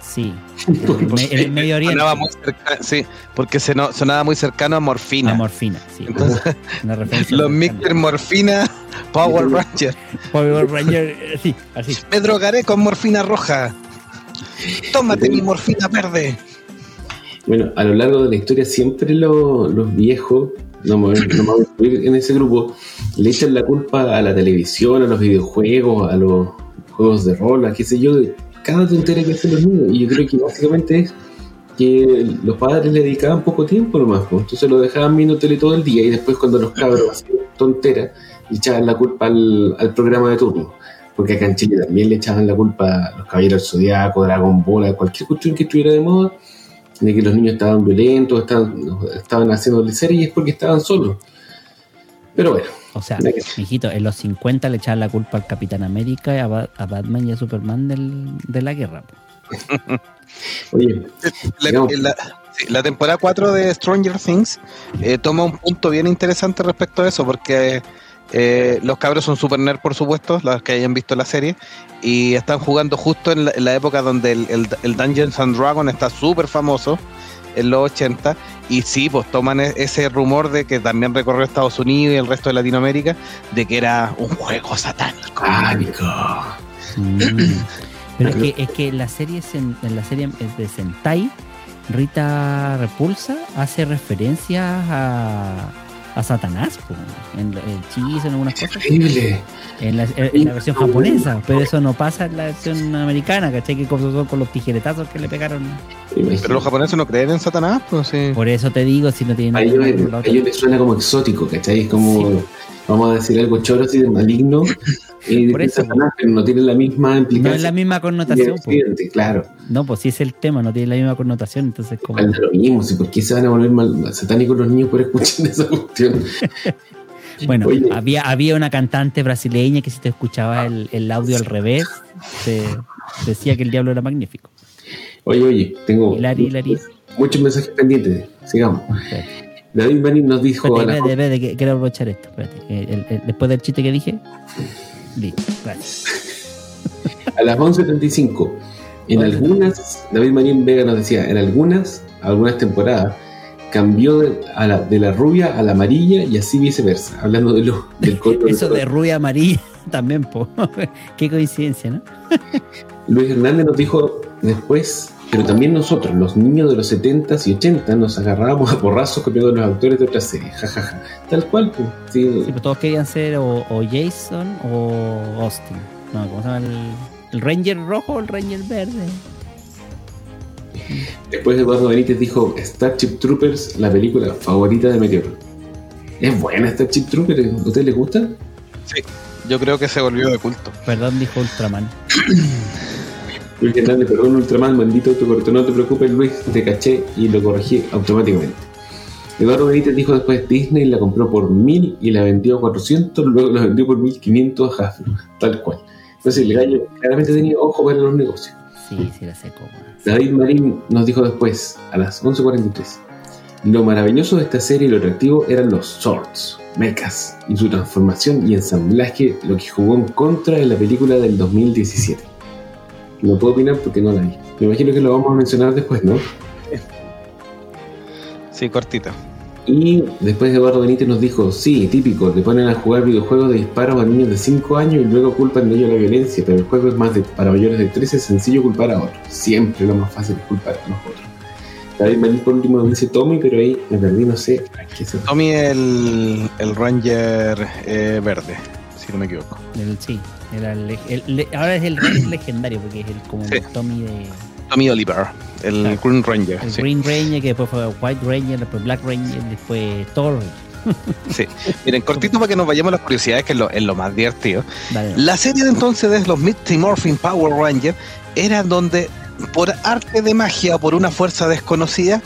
Sí, en el, Medio Oriente. Sonaba muy cerca- sí, porque se no- sonaba muy cercano a morfina. A morfina, sí. Entonces, Una referencia los. Mr. Morfina Power Ranger. Power Ranger, eh, sí, así. Me drogaré con morfina roja. Tómate mi morfina verde. Bueno, a lo largo de la historia siempre lo- los viejos, no me, no voy a incluir en ese grupo, le echan la culpa a la televisión, a los videojuegos, a los juegos de rol, a qué sé yo, de cada tontería que hacen los niños. Y yo creo que básicamente es que los padres le dedicaban poco tiempo nomás, pues. entonces lo dejaban viendo tele todo el día y después cuando los cabros hacían tonteras, le echaban la culpa al, programa de turno. Porque acá en Chile también le echaban la culpa a los Caballeros del Zodiaco, Dragon Ball, a cualquier cuestión que estuviera de moda, de que los niños estaban violentos, estaban, estaban haciendo series porque estaban solos. Pero bueno, O sea, mijito, en los 50 le echaban la culpa al Capitán América, a, Ba- a Batman y a Superman del, de la guerra. oye, La, la temporada 4 de Stranger Things eh, toma un punto bien interesante respecto a eso, porque eh, los cabros son super nerd, por supuesto, los que hayan visto la serie, y están jugando justo en la, en la época donde el, el, el Dungeons and Dragons está súper famoso, en los 80, y sí, pues toman e- ese rumor de que también recorrió Estados Unidos y el resto de Latinoamérica, de que era un juego satánico. Mm. Pero es que, es que la serie en la serie de Sentai, Rita Repulsa hace referencias a, a Satanás, po, en el hechizo, en algunas cosas, Terrible. en la, en la versión japonesa, pero eso no pasa en la versión americana, ¿cachai? Que con, con los tijeretazos que le pegaron. Pero los japoneses no creen en Satanás, pues sí. Por eso te digo, si no tienen A ellos, les suena como exótico, ¿cachai? Es como, vamos a decir algo choro así de maligno, y Por de eso, Satanás, pero no tiene la misma No implicancia. es la misma connotación. Occidente, claro. No, pues si es el tema, no tiene la misma connotación, entonces como... Da lo mismo, ¿sí? ¿por qué se van a volver mal, satánicos los niños por escuchar esa cuestión? Bueno, Oye. había, había una cantante brasileña que si te escuchaba el, el audio al revés, te decía que el diablo era magnífico. Oye, oye, tengo Hilari, Hilari. muchos mensajes pendientes. Sigamos. Espérate, David Marín nos dijo espérate, espérate, espérate, que quiero aprovechar esto. Espérate, que el- el- después del chiste que dije, listo, gracias. A las 11.35. En algunas, David Marín Vega nos decía, en algunas, algunas temporadas, cambió de, a la, de la rubia a la amarilla y así viceversa, hablando de lo, del código Eso de color. rubia amarilla también, po. Qué coincidencia, ¿no? Luis Hernández nos dijo después, pero también nosotros, los niños de los 70s y 80 nos agarrábamos a porrazos copiando a los actores de otras series, jajaja. Tal cual, pues. sí. Sí, pues todos querían ser o, o Jason o Austin. No, ¿cómo se llama el, el Ranger rojo o el Ranger verde? Después Eduardo Benítez dijo Starship Troopers, la película favorita de Meteor. Es buena Starship Troopers, ¿a ustedes les gusta? Sí, yo creo que se volvió de culto. Perdón, dijo Ultraman. Luis Hernández, perdón, Ultraman, maldito autocorrector, no te preocupes, Luis, te caché y lo corregí automáticamente. Eduardo Benítez dijo después Disney la compró por 1000 y la vendió a 400, luego la vendió por 1500 a Hasbro, tal cual. Entonces el gallo claramente tenía ojo para los negocios. Sí, sí, la sé cómo. David Marín nos dijo después, a las 11.43, Lo maravilloso de esta serie y lo atractivo eran los swords, mechas, y su transformación y ensamblaje, lo que jugó en contra de la película del 2017. No puedo opinar porque no la vi. Me imagino que lo vamos a mencionar después, ¿no? Sí, cortita. Y después Eduardo Benítez nos dijo, sí, típico, te ponen a jugar videojuegos de disparos a niños de 5 años y luego culpan de ello la violencia, pero el juego es más de, para mayores de 13, es sencillo culpar a otros. Siempre lo más fácil es culpar a los otros. David Manín por último dice Tommy, pero ahí me perdí, no sé. a qué se- Tommy el, el Ranger eh, verde, si no me equivoco. El- sí, era el, el- le- ahora es el legendario porque es el como Sí. Tommy de Tommy Oliver, el Claro. Green Ranger. el sí. Green Ranger, que después fue White Ranger, después Black Ranger, después Thor. Sí. Miren, cortito para que nos vayamos a las curiosidades, que es lo, es lo más divertido. Dale, La serie de entonces de los Mighty Morphin Power Rangers era donde, por arte de magia o por una fuerza desconocida,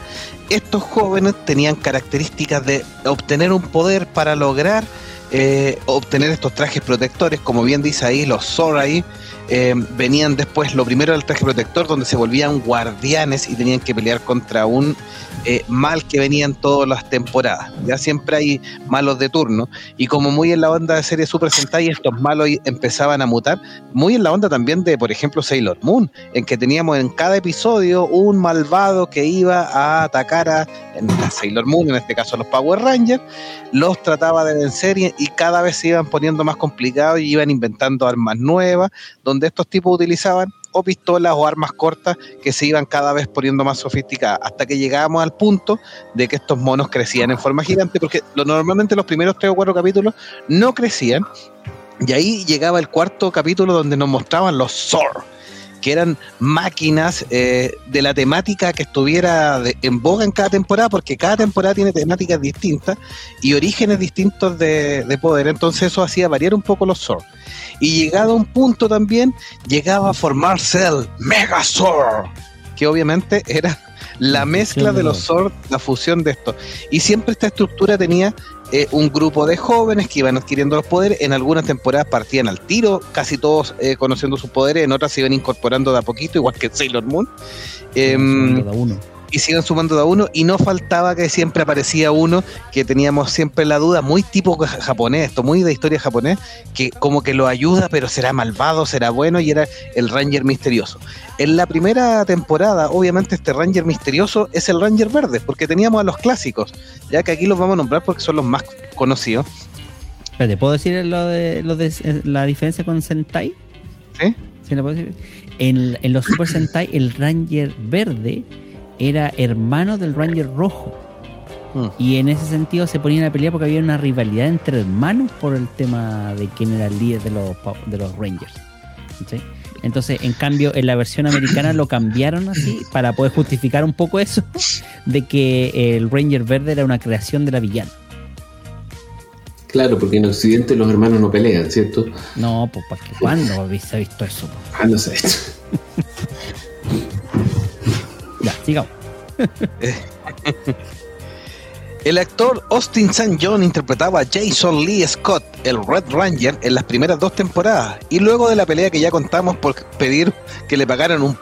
estos jóvenes tenían características de obtener un poder para lograr eh, obtener estos trajes protectores, como bien dice ahí, los Zor ahí. Eh, venían después, lo primero era el traje protector, donde se volvían guardianes y tenían que pelear contra un eh, mal que venía en todas las temporadas. Ya siempre hay malos de turno. Y como muy en la onda de serie Super Sentai, estos malos empezaban a mutar, muy en la onda también de, por ejemplo, Sailor Moon, en que teníamos en cada episodio un malvado que iba a atacar a, la Sailor Moon, en este caso a los Power Rangers, los trataba de vencer y, y cada vez se iban poniendo más complicados y iban inventando armas nuevas, donde estos tipos utilizaban o pistolas o armas cortas que se iban cada vez poniendo más sofisticadas, hasta que llegábamos al punto de que estos monos crecían en forma gigante, porque lo, normalmente los primeros tres o cuatro capítulos no crecían, y ahí llegaba el cuarto capítulo donde nos mostraban los Zor, que eran máquinas eh, de la temática que estuviera de- en boga en cada temporada, porque cada temporada tiene temáticas distintas y orígenes distintos de, de poder, entonces eso hacía variar un poco los Zor. Y llegado a un punto también, llegaba a formarse el Megazord, que obviamente era la La mezcla de los los- Zord, la fusión de esto. Y siempre esta estructura tenía eh, un grupo de jóvenes que iban adquiriendo los poderes. En algunas temporadas partían al tiro, casi todos eh, conociendo sus poderes, en otras se iban incorporando de a poquito, igual que Sailor Moon. Uno. Y iban sumando de a uno y no faltaba que siempre aparecía uno que teníamos siempre la duda, muy tipo ja- japonés, esto muy de historia japonés, que como que lo ayuda, pero será malvado, será bueno, y era el Ranger misterioso. En la primera temporada, obviamente, este Ranger misterioso es el Ranger verde, porque teníamos a los clásicos, ya que aquí los vamos a nombrar porque son los más conocidos. Espérate, ¿puedo decir lo de, lo de eh, la diferencia con Sentai? ¿Sí? ¿Sí la puedo decir? En, en los Super Sentai, el Ranger verde era hermano del Ranger rojo. Mm. Y en ese sentido se ponían a pelear porque había una rivalidad entre hermanos por el tema de quién era el líder de los, de los Rangers. ¿sí? Entonces, en cambio, en la versión americana lo cambiaron así para poder justificar un poco eso de que el Ranger verde era una creación de la villana. Claro, porque en Occidente los hermanos no pelean, ¿cierto? No, pues ¿para qué? ¿Cuándo habéis- se ha visto eso? po? Ah, no sé. El actor Austin St. John interpretaba a Jason Lee Scott, el Red Ranger, en las primeras dos temporadas. Y luego de la pelea que ya contamos por pedir que le pagaran un,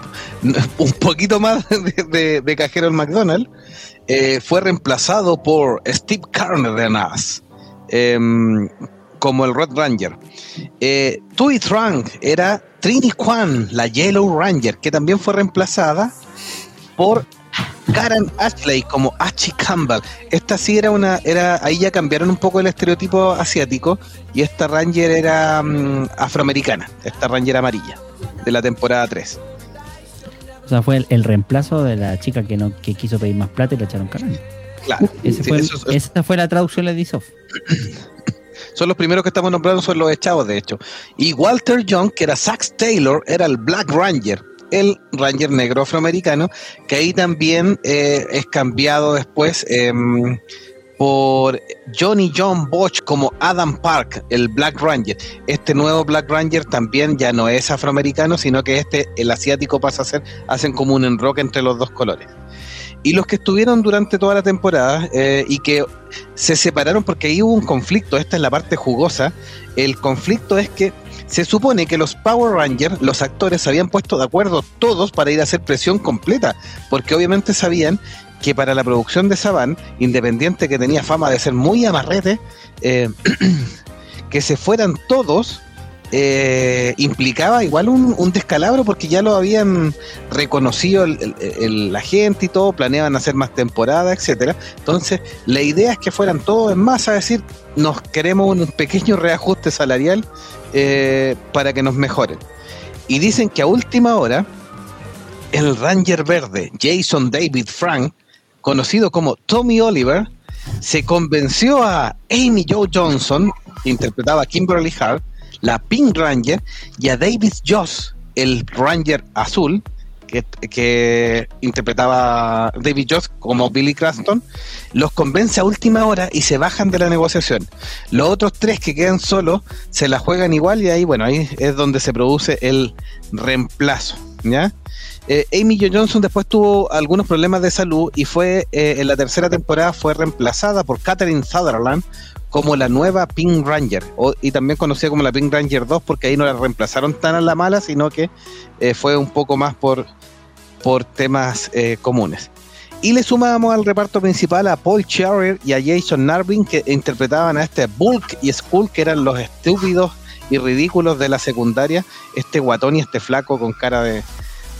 un poquito más de, de- de cajero al McDonald's, eh, fue reemplazado por Steve Cardenas em, como el Red Ranger. Eh, Tui Trang era Trini Kwan, la Yellow Ranger, que también fue reemplazada por Karen Ashley como Archie Campbell. Esta sí era una, era, ahí ya cambiaron un poco el estereotipo asiático y esta Ranger era mm, afroamericana, esta Ranger amarilla de la temporada 3. O sea, fue el, el reemplazo de la chica que no que quiso pedir más plata y la echaron cagando. Claro, Ese sí, fue esa fue la traducción de Ubisoft. son los primeros que estamos nombrando, son los echados de hecho. Y Walter Young, que era Sax Taylor, era el Black Ranger, el Ranger negro afroamericano, que ahí también eh, es cambiado después em, por Johnny John Bosch como Adam Park, el Black Ranger. Este nuevo Black Ranger también ya no es afroamericano, sino que este, el asiático pasa a ser, hacen como un enroque entre los dos colores. Y los que estuvieron durante toda la temporada eh, y que se separaron porque ahí hubo un conflicto, esta es la parte jugosa, el conflicto es que se supone que los Power Rangers, los actores, se habían puesto de acuerdo todos para ir a hacer presión completa, porque obviamente sabían que para la producción de Saban, Independiente que tenía fama de ser muy amarrete, eh, que se fueran todos eh, implicaba igual un, descalabro porque ya lo habían reconocido el- la gente y todo, planeaban hacer más temporadas, etcétera. Entonces, la idea es que fueran todos en masa, a decir, nos queremos un pequeño reajuste salarial eh, para que nos mejoren. Y dicen que a última hora, el Ranger Verde, Jason David Frank, conocido como Tommy Oliver, se convenció a Amy Jo Johnson, que interpretaba a Kimberly Hart, la Pink Ranger, y a David Joss, el Ranger azul, que, que interpretaba David Joss como Billy Cranston, los convence a última hora y se bajan de la negociación. Los otros tres que quedan solos se la juegan igual y ahí, bueno, ahí es donde se produce el reemplazo, ¿ya? Eh, Amy Jo Johnson después tuvo algunos problemas de salud y fue eh, en la tercera temporada fue reemplazada por Catherine Sutherland como la nueva Pink Ranger y también conocida como la Pink Ranger 2 porque ahí no la reemplazaron tan a la mala sino que eh, fue un poco más por, por temas eh, comunes. Y le sumamos al reparto principal a Paul Scherrer y a Jason Narvin que interpretaban a este Bulk y Skull que eran los estúpidos y ridículos de la secundaria, este guatón y este flaco con cara de,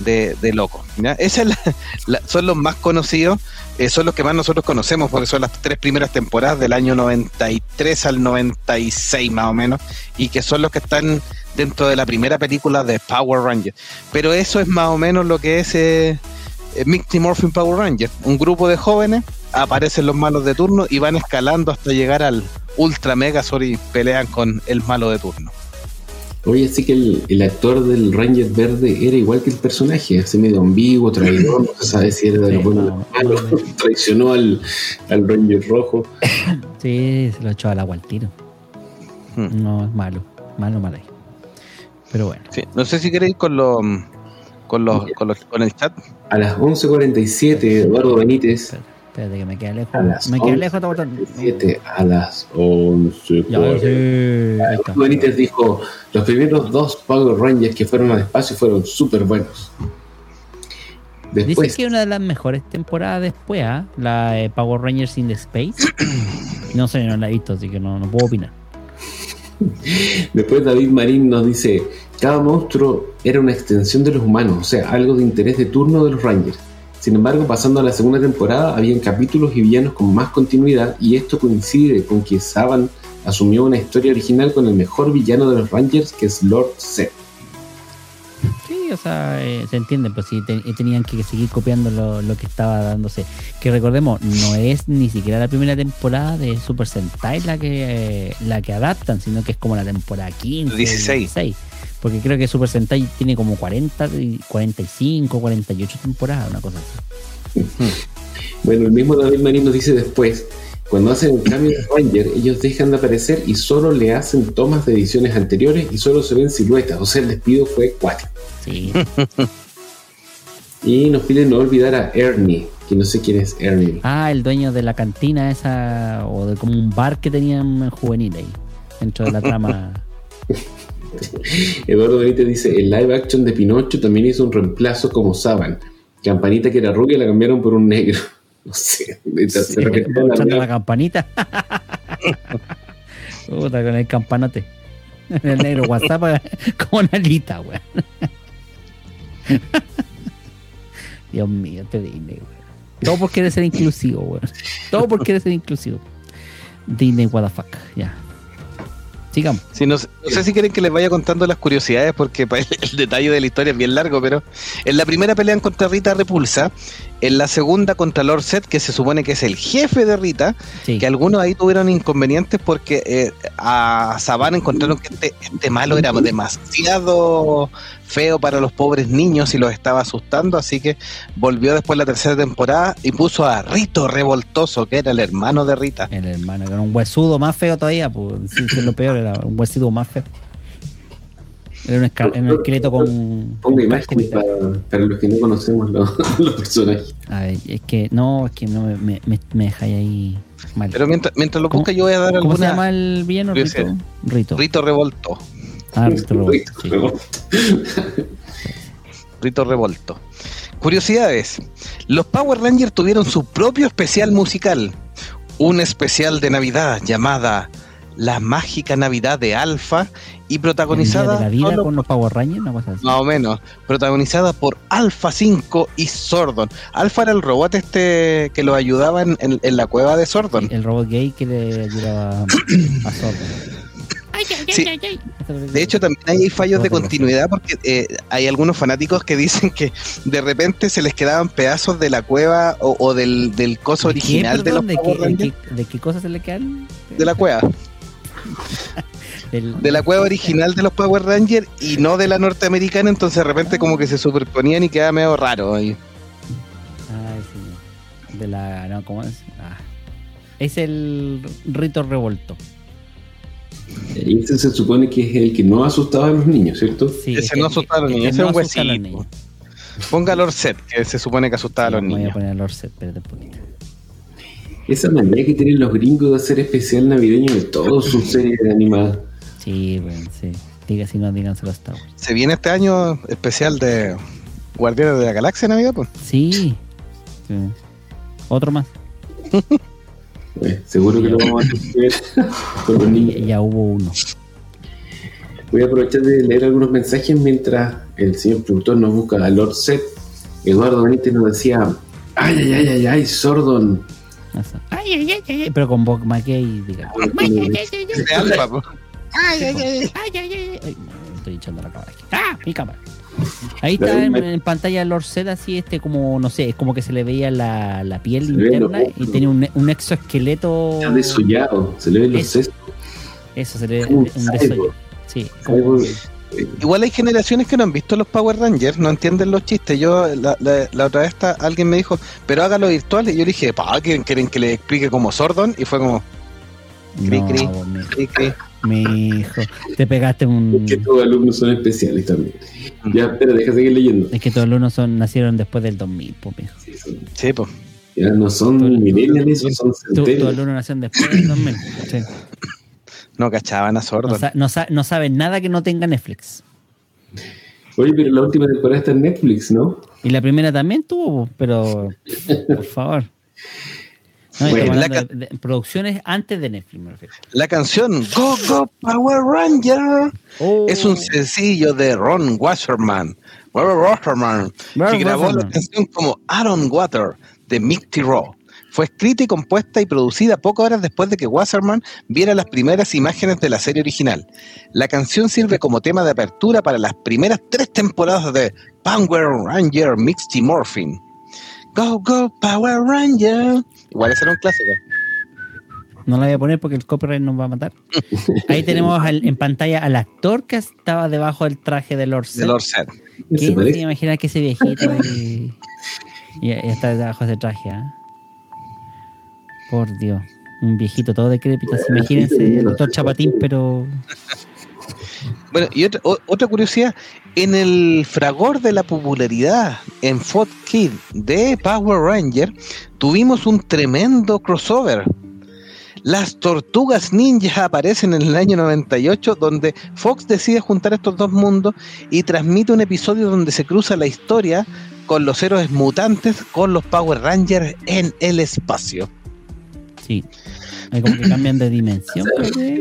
de, de loco. ¿ya? Esa es la- la- son los más conocidos, eh, son los que más nosotros conocemos porque son las tres primeras temporadas del año 93 al 96 más o menos y que son los que están dentro de la primera película de Power Rangers. Pero eso es más o menos lo que es eh, eh, Mighty Morphin Power Rangers. Un grupo de jóvenes, aparecen los malos de turno y van escalando hasta llegar al Ultra Megazord y pelean con el malo de turno. Oye, así que el, el actor del Ranger verde era igual que el personaje, así medio ambiguo, traidor, no se sabe si era de Sí, los buenos o no, traicionó al, al Ranger rojo. Sí, se lo echó al agua al tiro. Hmm. No, es malo. Malo, malo ahí. Pero bueno. Sí, No sé si queréis con los con los, con los con el chat. A las 11.47, Eduardo Benítez. Espérate que me queda A lejos. las Me queda 11:47, lejos, está botón. A las 11.47. Ya, sí, Benítez dijo: Los primeros dos Power Rangers que fueron al espacio fueron súper buenos. Dice que una de las mejores temporadas después, ¿ah? la de Power Rangers in the Space. No sé, no la he visto, así que no, no puedo opinar. después David Marín nos dice: Cada monstruo era una extensión de los humanos, o sea, algo de interés de turno de los Rangers. Sin embargo, pasando a la segunda temporada, habían capítulos y villanos con más continuidad, y esto coincide con que Saban asumió una historia original con el mejor villano de los Rangers, que es Lord Zed. Sí, o sea, eh, se entiende, pues sí, te- tenían que seguir copiando lo, lo que estaba dándose. Que recordemos, no es ni siquiera la primera temporada de Super Sentai la que eh, la que adaptan, sino que es como la temporada 15, 16. 16. Porque creo que Super Sentai tiene como 40, y 45, 48 temporadas, una cosa así. Bueno, el mismo David Marín nos dice después, cuando hacen el cambio de Ranger, ellos dejan de aparecer y solo le hacen tomas de ediciones anteriores y solo se ven siluetas, o sea, el despido fue cuático. Sí, Y nos piden no olvidar a Ernie, que no sé quién es Ernie. Ah, el dueño de la cantina esa, o de como un bar que tenían en juvenil ahí, dentro de la trama. Eduardo Benítez dice, el live action de Pinocho también hizo un reemplazo como Saban. Campanita que era rubia la cambiaron por un negro. No sé, Sí, la la campanita. Puta, con el campanote. El negro WhatsApp como una alita, weón. Dios mío, este Disney, weón. Todo por querer ser inclusivo, weón. Todo por querer ser inclusivo. Disney, what the fuck. Ya. Sigamos. No, sé- si quieren que les vaya contando las curiosidades porque el detalle de la historia es bien largo, pero en la primera pelean contra Rita Repulsa, en la segunda contra Lord Set, que se supone que es el jefe de Rita, Sí. que algunos ahí tuvieron inconvenientes porque eh, a Saban encontraron que este, este malo era demasiado feo para los pobres niños y los estaba asustando, así que volvió después la tercera temporada y puso a Rito Revoltoso, que era el hermano de Rita. El hermano, que era un huesudo más feo todavía, pues sí, es lo peor, era un huesudo más feo. Era un, esca- un esqueleto con. Ponga con imágenes para, para los que no conocemos los, los personajes. Ay, es que no, es que no me, me, dejáis ahí mal. Pero mientras, mientras lo ¿Cómo- busca yo voy a dar ¿Cómo se alguna... llama el villano? Rito. Rito. Rito Revolto. Ah, Rito Revolto, sí. Rito Revolto. Curiosidades. Los Power Rangers tuvieron su propio especial musical. Un especial de Navidad llamada La Mágica Navidad de Alpha y protagonizada de la vida solo con los Power Rangers, una cosa así. más o menos, protagonizada por Alpha 5 y Sordon. Alpha era el robot este que lo ayudaba en, en- en la cueva de Sordon. El robot gay que le ayudaba a Sordo. Sí. De hecho, también hay fallos de continuidad porque eh, hay algunos fanáticos que dicen que de repente se les quedaban pedazos de la cueva o, o del, del coso ¿De qué, original de perdón? los ¿De Power qué, de Rangers, qué- de qué cosas se le quedan? de la cueva, De la cueva original de los Power Rangers y no de la norteamericana, entonces de repente como que se superponían y quedaba medio raro ahí. Ay, sí. De la. No, ¿cómo es? Ah. Es el rito revolto. Y ese se supone que es el que no asustaba a los niños, ¿cierto? Sí, Ese no asustaba a los niños, ese no es un huesito. niños. Ponga Lorset, que se supone que asustaba a los Sí, Voy a niños. poner el Orset, espérate un poquito. Esa manera que tienen los gringos de hacer especial navideño de todas sus series animadas. Sí, bueno, sí. Diga si no, Star Wars. Se viene este año especial de Guardianes de la Galaxia Navidad, pues. Sí. Sí. Otro más. Pues, seguro que lo vamos a los Ya, niños. ya hubo uno. Voy a aprovechar de leer algunos mensajes mientras el señor productor nos busca a Lord Set. Eduardo Benítez nos decía: Ay, ay, ay, ay, ay, Sordon. Eso. Ay, ay, ay, ay, pero con Bob McKay, diga. De Alpha, pues. Ay, ay, ay, ay, ay, ay, ay. No, estoy echando la cámara aquí. ¡Ah! Mi cámara. Ahí está en, en pantalla Lord Zed así, este como, no sé, es como que se le veía la, la piel interna y tenía un, un exoesqueleto. Está desollado, se le ven los Eso. sesos. Eso, se le ve un, desollo. Sí, como. Igual hay generaciones que no han visto los Power Rangers, no entienden los chistes. Yo la, la- la otra vez está- alguien me dijo, pero hágalo virtual. Y yo le dije, pa, ¿quieren, quieren que le explique como Sordon? Y fue como, Cri, no, cri. mi, cri, cri. mi hijo, te pegaste un... Que todos los alumnos son especiales también. Ya, espera, deja seguir leyendo. Es que todos los alumnos son, nacieron después del 2000, pues, mijo. Sí, son- Sí, pues. Ya no son millennials, son Todos centennials. los alumnos nacieron después del 2000. Sí. No cachaban a sa- no sa- no saben nada que no tenga Netflix. Oye, pero la última temporada está en Netflix, ¿no? Y la primera también tuvo, pero por favor. No, Bueno, estamos la hablando de, de producciones antes de Netflix, me refiero. La canción Go Go Power Ranger Oh. es un sencillo de Ron Wasserman, Ron Wasserman, Ron que grabó la canción como Aaron Water de Mick Tiro. Fue escrita y compuesta y producida pocas horas después de que Wasserman viera las primeras imágenes de la serie original. La canción sirve como tema de apertura para las primeras tres temporadas de Power Ranger Mixed Morphin. Go Go Power Ranger. Igual ese era un clásico. No la voy a poner porque el copyright nos va a matar. Ahí tenemos al- en pantalla al actor que estaba debajo del traje de Lord De Zed. Lord ¿Quién se parece. imagina que ese viejito y, y- y está debajo de ese traje? ah? Por Dios, un viejito todo decrépito. así, Imagínense el doctor Chapatín, pero Bueno, y otra, o- otra curiosidad, en el fragor de la popularidad en Fox Kid de Power Ranger, tuvimos un tremendo crossover. Las tortugas ninjas aparecen en el año 98, donde Fox decide juntar estos dos mundos y transmite un episodio donde se cruza la historia con los héroes mutantes con los Power Rangers en el espacio. Sí. Hay como que cambian de dimensión.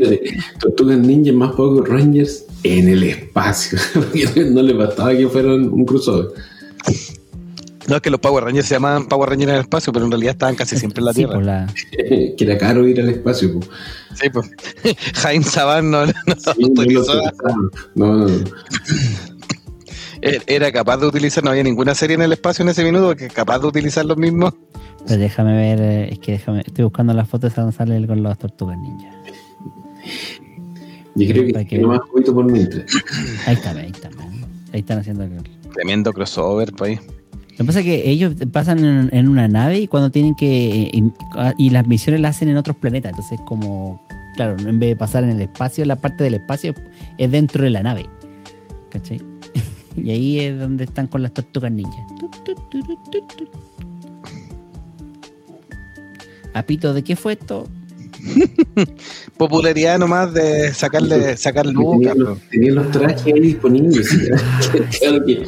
Tortugas Ninja más Power Rangers en el espacio. No le bastaba que fueran un crossover. No es que los Power Rangers se llamaban Power Rangers en el espacio, pero en realidad estaban casi siempre en la Sí, Tierra. pues, la- que era caro ir al espacio. po. Sí, pues. Jaime Saban no, no Sí, autorizó. no, no, no. Él Era capaz de utilizar, no había ninguna serie en el espacio en ese minuto que capaz de utilizar los mismos. Pero déjame ver, eh, es que déjame, estoy buscando las fotos de donde sale él con las tortugas ninja. Yo creo que que- no más poquito por mientras. Ahí está, ahí está. Ahí están haciendo el... Tremendo crossover, pues. Lo que pasa es que ellos pasan en, en una nave y cuando tienen que... Y, y las misiones las hacen en otros planetas. Entonces como... Claro, en vez de pasar en el espacio, la parte del espacio es dentro de la nave. ¿Cachai? Y ahí es donde están con las tortugas ninjas. Apito, ¿de qué fue esto? Popularidad nomás de sacarle, sacar lucas. Tenían los, tenían los trajes ahí disponibles. y claro que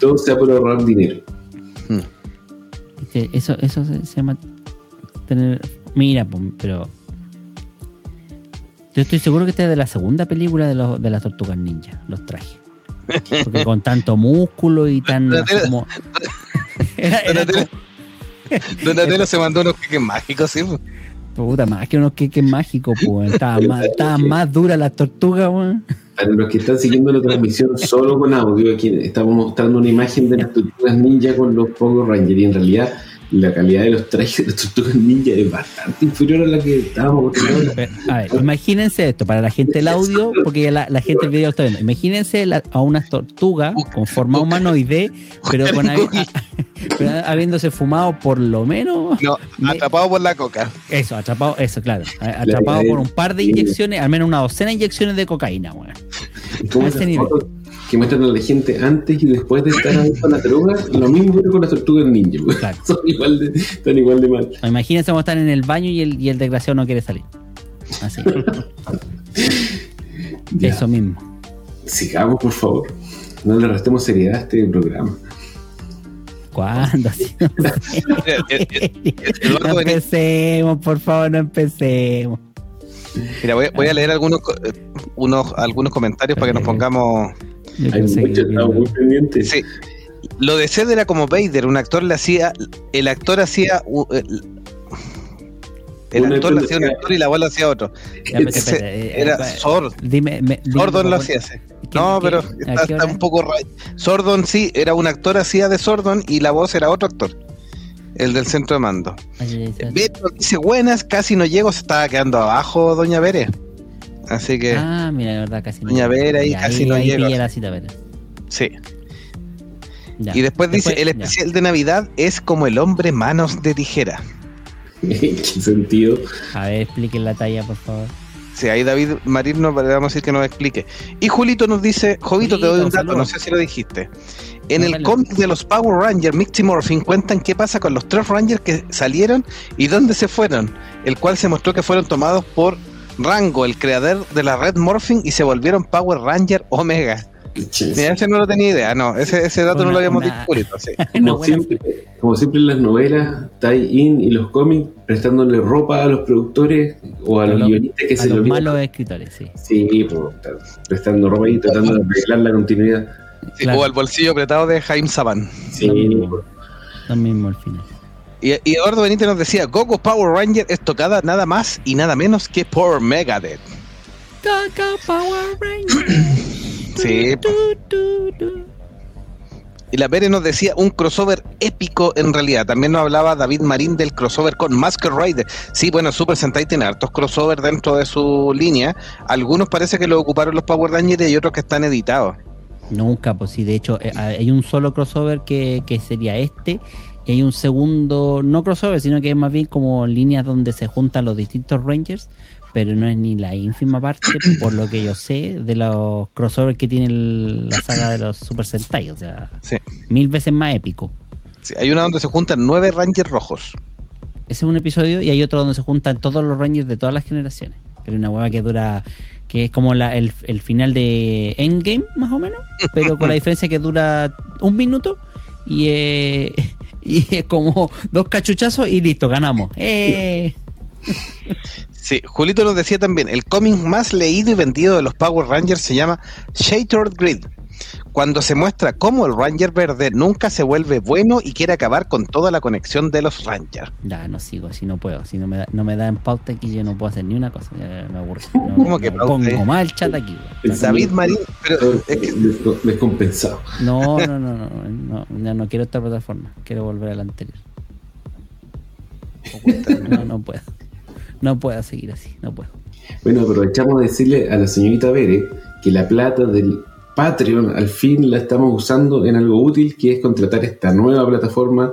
todo sea por ahorrar dinero. Sí, eso, eso se, se llama tener. Mira, pero. Yo estoy seguro que este es de la segunda película de, los, de las tortugas ninja, los trajes. Porque con tanto músculo y tan. como- Era- era Donatello, Donatello se mandó unos piques mágicos, sí. pues. puta, más que unos queques mágicos, pues. Estaban más, estaban más duras las tortugas, weón. Para los que están siguiendo la transmisión solo con audio, aquí estamos mostrando una imagen de las tortugas ninja con los Power Rangers y en realidad la calidad de los trajes de las tortugas ninja es bastante inferior a la que estábamos A ver, imagínense esto, para la gente del audio, porque ya la, la gente del video lo está viendo. Imagínense la- a unas tortugas con forma humanoide, pero con pero habiéndose fumado por lo menos No, Me- atrapado por la coca. eso, atrapado, eso, claro, atrapado por un par de inyecciones, al menos una docena de inyecciones de cocaína, weón. Como a ese nivel. fotos que muestran a la gente antes y después de estar ahí con las drogas, lo mismo pero con las tortugas ninja. Claro. Son igual de, están igual de mal. Imagínense cómo están en el baño y el, y el desgraciado no quiere salir. Así, eso mismo. Sigamos, por favor. No le restemos seriedad a este programa. ¿Cuándo? No empecemos, por favor, no empecemos. Mira, voy, voy a leer algunos, eh, unos, algunos comentarios para que nos pongamos. Yo Hay mucho, muy. Sí. Lo de Zed era como Vader, un actor le hacía. El actor hacía. El, actor le hacía un actor y la abuela hacía otro. Ya, pero eh, era eh, Sord. Dime, me, dime, Sordon por lo hacía ese. ¿qué- No, qué- pero está, un poco. ra- Sordon sí, era un actor, hacía de Sordon y la voz era otro actor. El del centro de mando. Nos dice buenas, casi no llego, se estaba quedando abajo, doña Bere. Así que, Ah, mira, de verdad, casi no. Vera ahí Ya, casi no ahí llega. la cita, Vera. sí. Ya. Y después dice, el ya. especial de Navidad es como el hombre manos de tijera. ¿En qué sentido? A ver, expliquen la talla, por favor. Sí, ahí David Marín nos vamos a decir que nos explique. Y Julito nos dice, Jovito, te doy un dato, no sé si lo dijiste. En el cómic de los Power Rangers, Mixty Morphin cuentan qué pasa con los tres Rangers que salieron y dónde se fueron, el cual se mostró que fueron tomados por Rango, el creador de la red Morphin, y se volvieron Power Ranger Omega. Mira, ese no lo tenía idea, no, ese, ese dato no lo habíamos una- sí. Como siempre, como siempre en las novelas, tie-in y los cómics, prestándole ropa a los productores o a, A los los- guionistas que a se los lo malos escritores, sí. Sí, pues, prestando ropa y tratando de arreglar la continuidad. Sí, Claro. O al bolsillo apretado de Jaime Saban. Sí, Lo mismo. Lo mismo al final. Y, y Eduardo Benítez nos decía, Goku Power Ranger es tocada nada más y nada menos que por Megadeth. Coco Power Rangers. Sí. Y la Pérez nos decía un crossover épico en realidad. También nos hablaba David Marín del crossover con Masker Rider. Sí, bueno, Super Sentai tiene hartos crossovers dentro de su línea. Algunos parece que lo ocuparon los Power Rangers y otros que están editados. Nunca, pues sí, de hecho eh, hay un solo crossover que, que sería este y hay un segundo, no crossover, sino que es más bien como líneas donde se juntan los distintos Rangers, pero no es ni la ínfima parte, por lo que yo sé, de los crossovers que tiene el- la saga de los Super Sentai, o sea, Sí. mil veces más épico. Sí, hay una donde se juntan nueve Rangers rojos. Ese es un episodio y hay otro donde se juntan todos los Rangers de todas las generaciones. Hay una hueá que dura, que es como la- el, el final de Endgame, más o menos, pero con la diferencia que dura un minuto y, eh, y como dos cachuchazos y listo, ganamos. ¡Eh! Sí, Julito nos decía también, el cómic más leído y vendido de los Power Rangers se llama Shattered Grid. Cuando se muestra cómo el Ranger verde nunca se vuelve bueno y quiere acabar con toda la conexión de los Rangers. Ya, no sigo, así no puedo. Si no me da, no me da en pauta aquí, yo no puedo hacer ni una cosa. ya me aburro. No, ¿Cómo que me pongo mal el chat aquí. weón. David Marín, pero es que Desco- Descompensado. No, no, no, no, no, ya no quiero esta plataforma. Quiero volver a la anterior. No, no puedo. No puedo seguir así, no puedo. Bueno, aprovechamos de decirle a la señorita Bere que la plata del Patreon al fin la estamos usando en algo útil, que es contratar esta nueva plataforma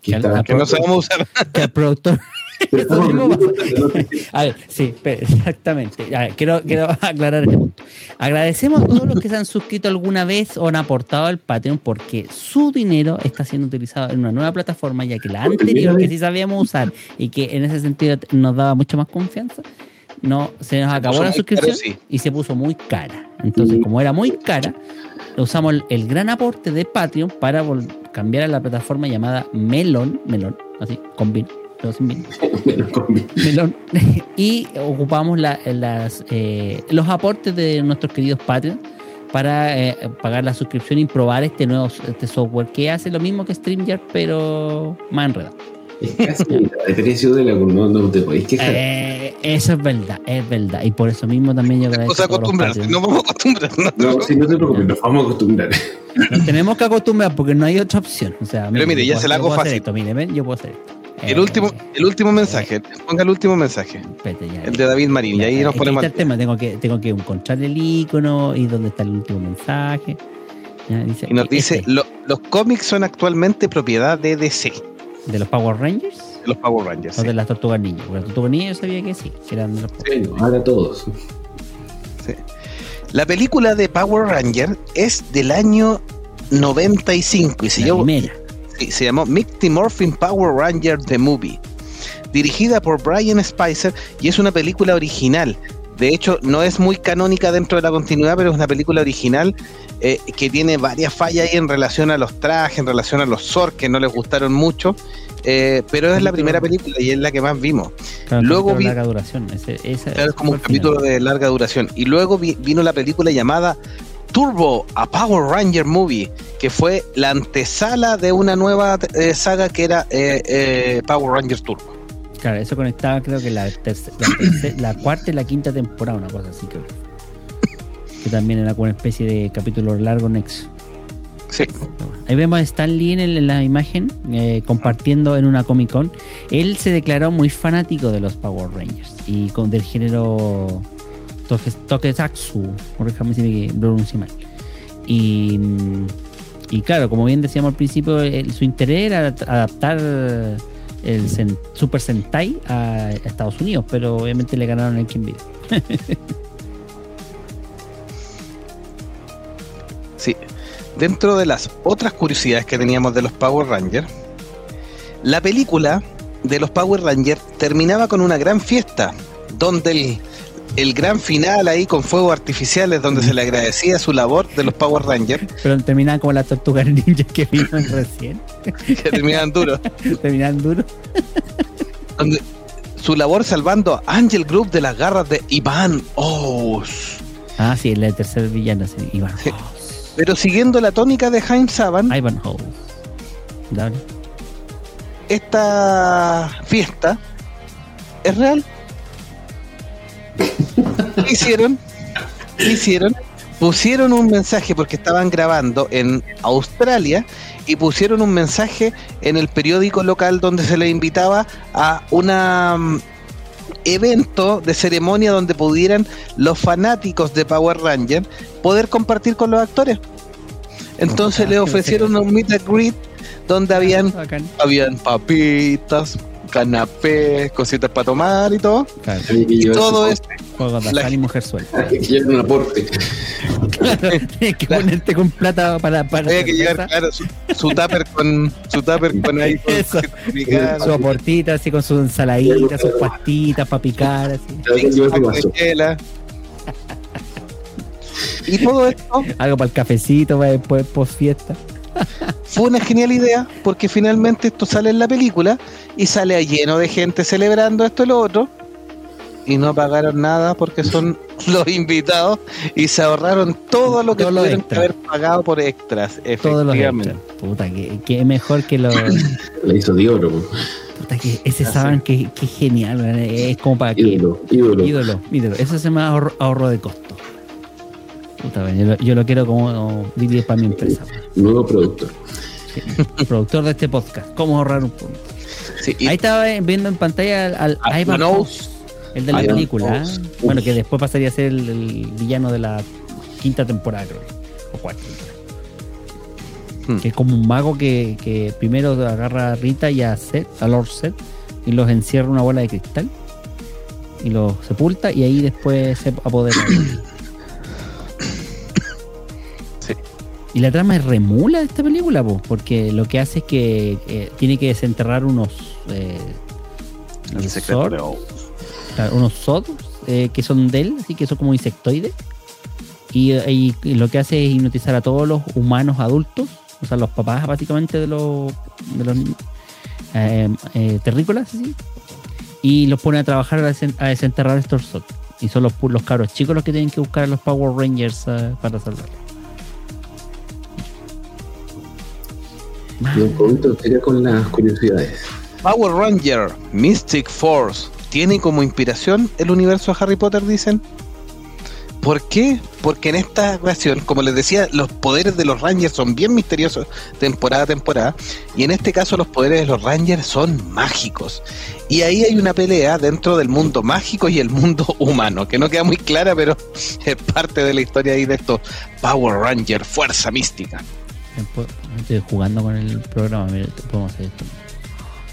que Que está... que no sabemos usar. Que el productor. A ver, sí, exactamente. A ver, quiero, quiero aclarar este punto. Agradecemos a todos los que se han suscrito alguna vez o han aportado al Patreon porque su dinero está siendo utilizado en una nueva plataforma, ya que la anterior, que sí sabíamos usar y que en ese sentido nos daba mucha más confianza, no se nos acabó la suscripción caro, sí. y se puso muy cara. Entonces, Mm. como era muy cara, usamos el, el gran aporte de Patreon para cambiar a la plataforma llamada Melon, Melon, así, con vino, pero sin vino. Melón. y ocupamos la- las, eh, los aportes de nuestros queridos Patreon para eh, pagar la suscripción y probar este nuevo este software que hace lo mismo que StreamYard, pero más enredado. Es casi la de precio de la no, no te podéis quejar. Eh, eso es verdad, es verdad. Y por eso mismo también yo todos los acostumbrarse, no vamos a acostumbrarnos. No, si no te preocupes, nos vamos a acostumbrar. Nos tenemos que acostumbrar porque no hay otra opción. O sea, Pero mire, ya puedo- se la hago fácil. Esto, mire, ven, yo puedo hacer esto. El Eh, último, el último mensaje, ponga el último mensaje, espérate, ya, el de David Marín, y ahí nos es que ponemos el tema, tengo que, tengo que encontrar el icono y dónde está el último mensaje. Ya, dice, Y nos dice, este, "Lo- los cómics son actualmente propiedad de DC, de los Power Rangers de los Power Rangers. o sí. de las Tortugas Ninja. Porque las Tortugas Ninja yo sabía que sí, que eran de los Sí, ahora todos. La película de Power Ranger es del año 95 y se, la llamó, primera. sí, se llamó Mighty Morphin Power Ranger The Movie, dirigida por Brian Spicer y es una película original. De hecho, no es muy canónica dentro de la continuidad, pero es una película original eh, que tiene varias fallas ahí en relación a los trajes, en relación a los Zor, que no les gustaron mucho. eh, pero es la primera película y es la que más vimos. Claro, Luego vi- larga duración. Ese, esa- Claro, es como un final. capítulo de larga duración. Y luego vi- vino la película llamada Turbo, a Power Ranger Movie, que fue la antesala de una nueva eh, saga que era Power Rangers Turbo. Claro, eso conectaba creo que la, terce- la, terce- la cuarta y la quinta temporada, una cosa así creo. Que también era como una especie de capítulo largo nexo. Sí. Ahí vemos a Stan Lee en, el- en la imagen eh, compartiendo en una Comic Con. Él se declaró muy fanático de los Power Rangers y con del género Tokusatsu, corríjame si me pronuncio mal. Y, y claro, como bien decíamos al principio, el- su interés era adaptar el Super Sentai a, Estados Unidos, pero obviamente le ganaron el King. Sí. Dentro de las otras curiosidades que teníamos de los Power Rangers, la película de los Power Rangers terminaba con una gran fiesta, donde el, el gran final ahí con fuegos artificiales, donde se le agradecía su labor de los Power Rangers, Pero terminaban como las tortugas ninjas que vimos recién. que terminaban duros. terminaban duro. donde su labor salvando a Angel Group de las garras de Iván Oz. Ah, sí, el tercer villano, sí. House. Pero siguiendo la tónica de Jaime Saban, Ivan House. Dale. esta fiesta es real. ¿Qué hicieron? ¿Qué hicieron? Pusieron un mensaje porque estaban grabando en Australia y pusieron un mensaje en el periódico local donde se le invitaba a una mm, evento de ceremonia donde pudieran los fanáticos de Power Ranger poder compartir con los actores. Entonces Ah, le ofrecieron un meet and greet donde habían Bacán. habían papitas, canapés, cositas para tomar y todo. Claro, Y todo juegos de La- azar y mujer suelta. Hay que llevar un aporte. Claro, tienes que ponerte con plata para. para que llevar, claro, su, su tupper con su tupper con ahí con Eso. Su aportita, así con sus ensaladitas, sus pastitas para picar, así. Y todo esto Algo para el cafecito, para después post fiesta. Fue una genial idea porque finalmente esto sale en la película y sale a lleno de gente celebrando esto y lo otro y no pagaron nada porque son los invitados y se ahorraron todo lo que Todo lo tuvieron que haber pagado por extras, Todos los efectivamente. extras. Puta, que, que mejor que los. La hizo de oro. po. Puta, que ese Ah, saben que, que genial, es como para que. Ídolo, ídolo. Ídolo, ídolo. Eso se me ahorro, ahorro de costo. Yo, lo, yo lo quiero como vivir para mi empresa. Nuevo productor. Sí. Productor de este podcast. ¿Cómo ahorrar un punto? Sí, y Ahí estaba viendo en pantalla al, al Ah, Ivan. House, el de la Ivan película. House. ¿eh? Bueno, que después pasaría a ser el, el villano de la quinta temporada, creo. O cuarta. Hmm. Que es como un mago que, que primero agarra a Rita y a Seth, a Lord Seth, y los encierra en una bola de cristal. Y los sepulta y ahí después se apodera. Y la trama es remula de esta película, po, porque lo que hace es que eh, tiene que desenterrar unos eh, unos sodos eh, que son de él, así que son como insectoides. Y, y- y lo que hace es hipnotizar a todos los humanos adultos o sea, los papás básicamente de los, de los eh, eh, terrícolas, así, y los pone a trabajar a, desen- a desenterrar estos Zod. Y son los, los cabros chicos los que tienen que buscar a los Power Rangers eh, para salvarlos. Sería con las curiosidades. Power Ranger, Mystic Force, ¿tiene como inspiración el universo de Harry Potter, dicen? ¿Por qué? Porque en esta ocasión, como les decía, los poderes de los Rangers son bien misteriosos temporada a temporada, y en este caso los poderes de los Rangers son mágicos. Y ahí hay una pelea dentro del mundo mágico y el mundo humano, que no queda muy clara, pero es parte de la historia ahí de estos Power Ranger, Fuerza Mística. Estoy jugando con el programa, podemos hacer esto.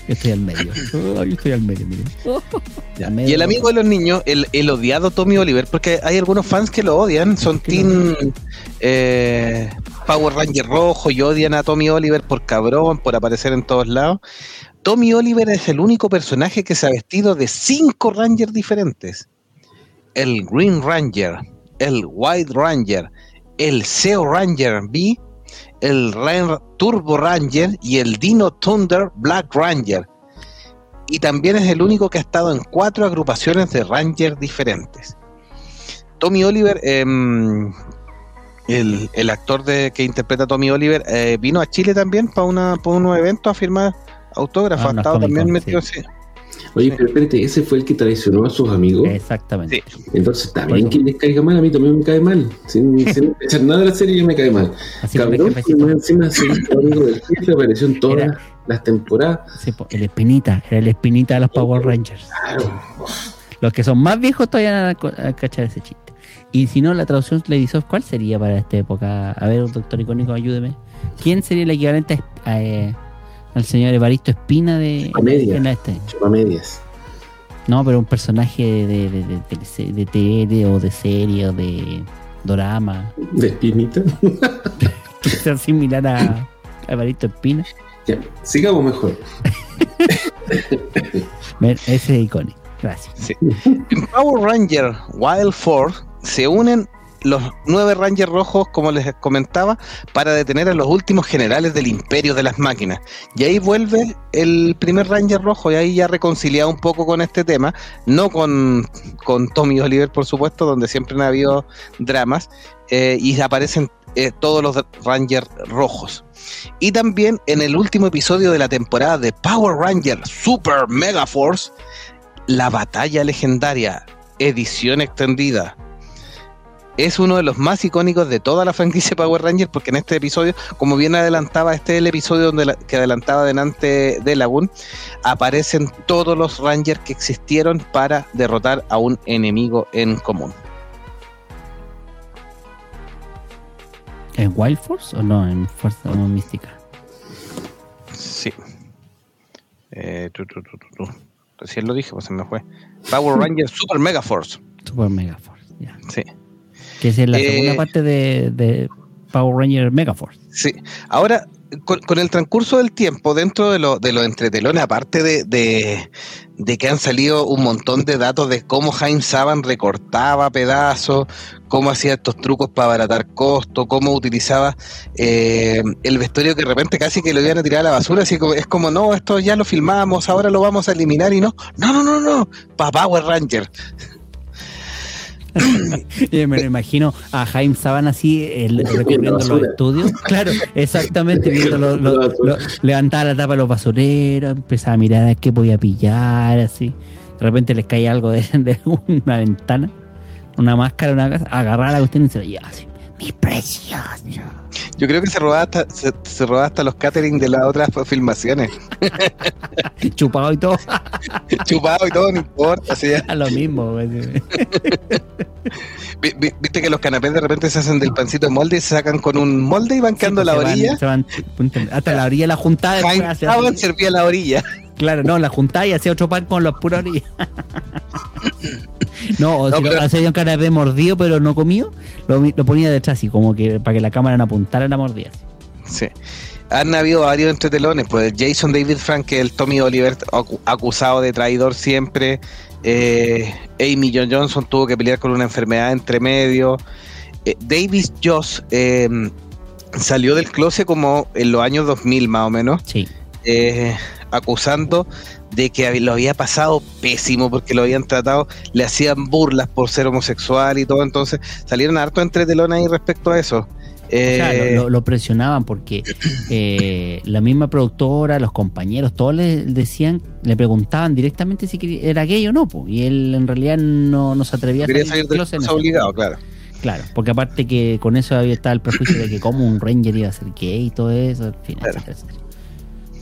Yo estoy al medio. Oh, yo estoy al medio. Ya. Y el amigo de los niños, el, el odiado Tommy Oliver, porque hay algunos fans que lo odian, son ¿Por qué Team eh, Power Ranger rojo y odian a Tommy Oliver por cabrón, por aparecer en todos lados. Tommy Oliver es el único personaje que se ha vestido de cinco Rangers diferentes. El Green Ranger, el White Ranger, el Zeo Ranger B, el Ren- Turbo Ranger y el Dino Thunder Black Ranger y también es el único que ha estado en cuatro agrupaciones de Rangers diferentes. Tommy Oliver, em, el, el actor de, que interpreta a Tommy Oliver, eh, vino a Chile también para una para unos eventos a firmar autógrafos. Ah, ha unas estado también metido, sí. Sí. Oye, pero espérate, ese fue el que traicionó a sus amigos. Exactamente. Sí. Entonces bien que les caiga mal, a mí también me cae mal. Sin, sin echar nada de la serie, ya me cae mal. Así que Cabrón, que encima se amigo del jefe, apareció en todas Era- las temporadas. Sí, el espinita, era el espinita de los Power Rangers. Claro. Los que son más viejos todavía van a cachar ese chiste. Y si no, la traducción le dice, ¿cuál sería para esta época? A ver, doctor icónico, ayúdeme. ¿Quién sería el equivalente a, a, eh, al señor Evaristo Espina de, Comedia. en la este? Chupamedias. No, pero un personaje de, de, de, de, tele- de o de serie o de dorama. De espinita. Sea similar a, a Evaristo Espina. Ya, sigamos mejor. Ver, Ese es icónico. Gracias. En Power Ranger Wild Force se unen los nueve Rangers rojos, como les comentaba, para detener a los últimos generales del imperio de las máquinas. Y ahí vuelve el primer Ranger rojo y ahí ya reconciliado un poco con este tema, no con, con Tommy Oliver, por supuesto, donde siempre han habido dramas, eh, y aparecen eh, todos los Rangers rojos. Y también en el último episodio de la temporada de Power Ranger Super Mega Force, la batalla legendaria, edición extendida. Es uno de los más icónicos de toda la franquicia Power Rangers porque en este episodio, como bien adelantaba, este es el episodio donde la- que adelantaba delante de Lagoon, aparecen todos los Rangers que existieron para derrotar a un enemigo en común. ¿En Wild Force o no? En Fuerza no, Mística. Sí. Eh, tu, tu, tu, tu, tu. Recién lo dije, pues se me fue. Power Rangers Super Mega Force. Super Mega Force. Ya. Sí. Que es la Eh, segunda parte de, de Power Ranger Mega Force. Sí, ahora con, con el transcurso del tiempo, dentro de, lo, de los entretelones, aparte de, de, de que han salido un montón de datos de cómo Jaime Saban recortaba pedazos, cómo hacía estos trucos para abaratar costos, cómo utilizaba eh, el vestuario que de repente casi que lo iban a tirar a la basura, así como, es como, no, esto ya lo filmamos, ahora lo vamos a eliminar y no, no, no, no, no, para Power Ranger. Me lo imagino a Jaime Saban así el, recorriendo los estudios. Claro, exactamente, viendo lo- lo- lo- levantaba la tapa de los basureros, empezaba a mirar a qué podía pillar, así. De repente les cae algo de, de una ventana, una máscara, una casa, agarrar la cuestión y se lleva así. Mi precioso. Yo creo que se robaba hasta, se, se robaba hasta los catering de las otras filmaciones. Chupado y todo. Chupado y todo, no importa. así ya. A lo mismo. Viste que los canapés de repente se hacen del pancito de molde y se sacan con un molde y van quedando a la Se van- orilla. se van- hasta la orilla de la juntada. Saban así. servía la orilla. Claro, no, la juntada y hacía otro pan con los puros no, o No, si lo pero- hacía un canapé mordido pero no comido, lo, lo ponía detrás así, como que para que la cámara no apuntara la mordida. Sí. Han habido varios entretelones, pues Jason David Frank, el Tommy Oliver acu- acusado de traidor siempre. Eh, Amy John Johnson tuvo que pelear con una enfermedad entre medio. Eh, Davis Joss eh, salió del closet como en los años 2000 más o menos, Sí. eh, acusando de que lo había pasado pésimo porque lo habían tratado, le hacían burlas por ser homosexual y todo, entonces salieron harto entre telones ahí respecto a eso. O sea, Eh, lo, lo- lo presionaban porque eh, la misma productora, los compañeros, todos le decían, le preguntaban directamente si era gay o no, po, y él en realidad no, no se atrevía a quería salir salir del closet obligado, claro. Claro, porque aparte que con eso había estado el prejuicio de que como un ranger iba a ser gay y todo eso, en fin, Claro. etcétera, etcétera.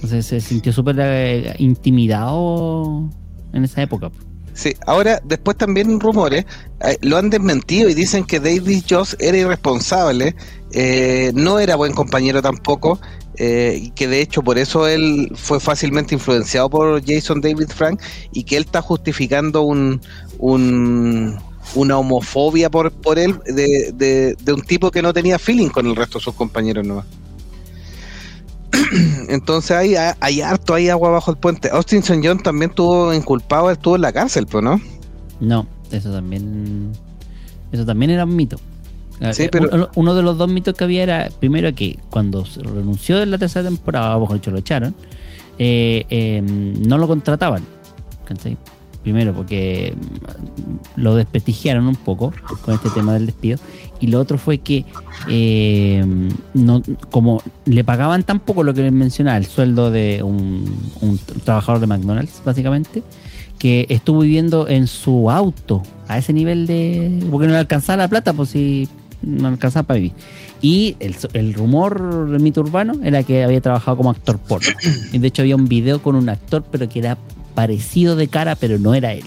Entonces se sintió súper eh, intimidado en esa época. po. Sí, ahora después también rumores eh, lo han desmentido y dicen que David Joss era irresponsable, eh, no era buen compañero tampoco, y que de hecho por eso él fue fácilmente influenciado por Jason David Frank y que él está justificando un, un- una homofobia por, por él de, de- de un tipo que no tenía feeling con el resto de sus compañeros nomás. Entonces hay, hay harto ahí agua bajo el puente. Austin St. John también estuvo inculpado, estuvo en la cárcel, pero no. No, eso también. Eso también era un mito. Sí, Eh, pero- uno, de los dos mitos que había era, primero, que cuando se renunció en la tercera temporada, o mejor dicho, lo echaron, eh, eh, no lo contrataban. Primero, porque lo desprestigiaron un poco con este tema del despido. Y lo otro fue que, eh, no, como le pagaban tan poco lo que les mencionaba, el sueldo de un, trabajador de McDonald's, básicamente, que estuvo viviendo en su auto a ese nivel de. porque no le alcanzaba la plata, pues si no alcanzaba para vivir. Y el, el rumor, el mito urbano, era que había trabajado como actor porno. Y de hecho había un video con un actor, pero que era parecido de cara, pero no era él.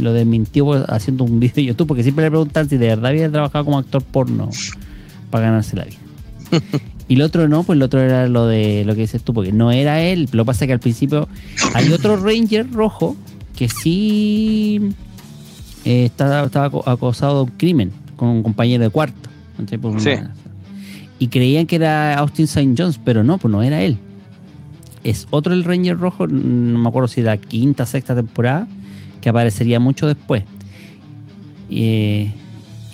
Lo desmintió haciendo un video de YouTube, porque siempre le preguntan si de verdad había trabajado como actor porno para ganarse la vida. Y lo otro no, pues lo otro era lo de lo que dices tú, porque no era él. Lo que pasa es que al principio hay otro Ranger rojo que sí eh, estaba, estaba aco- acosado de un crimen con un compañero de cuarto. Y creían que era Austin St. Jones, pero no, pues no era él. Es otro el Ranger rojo, no me acuerdo si la quinta, sexta temporada, que aparecería mucho después. Eh,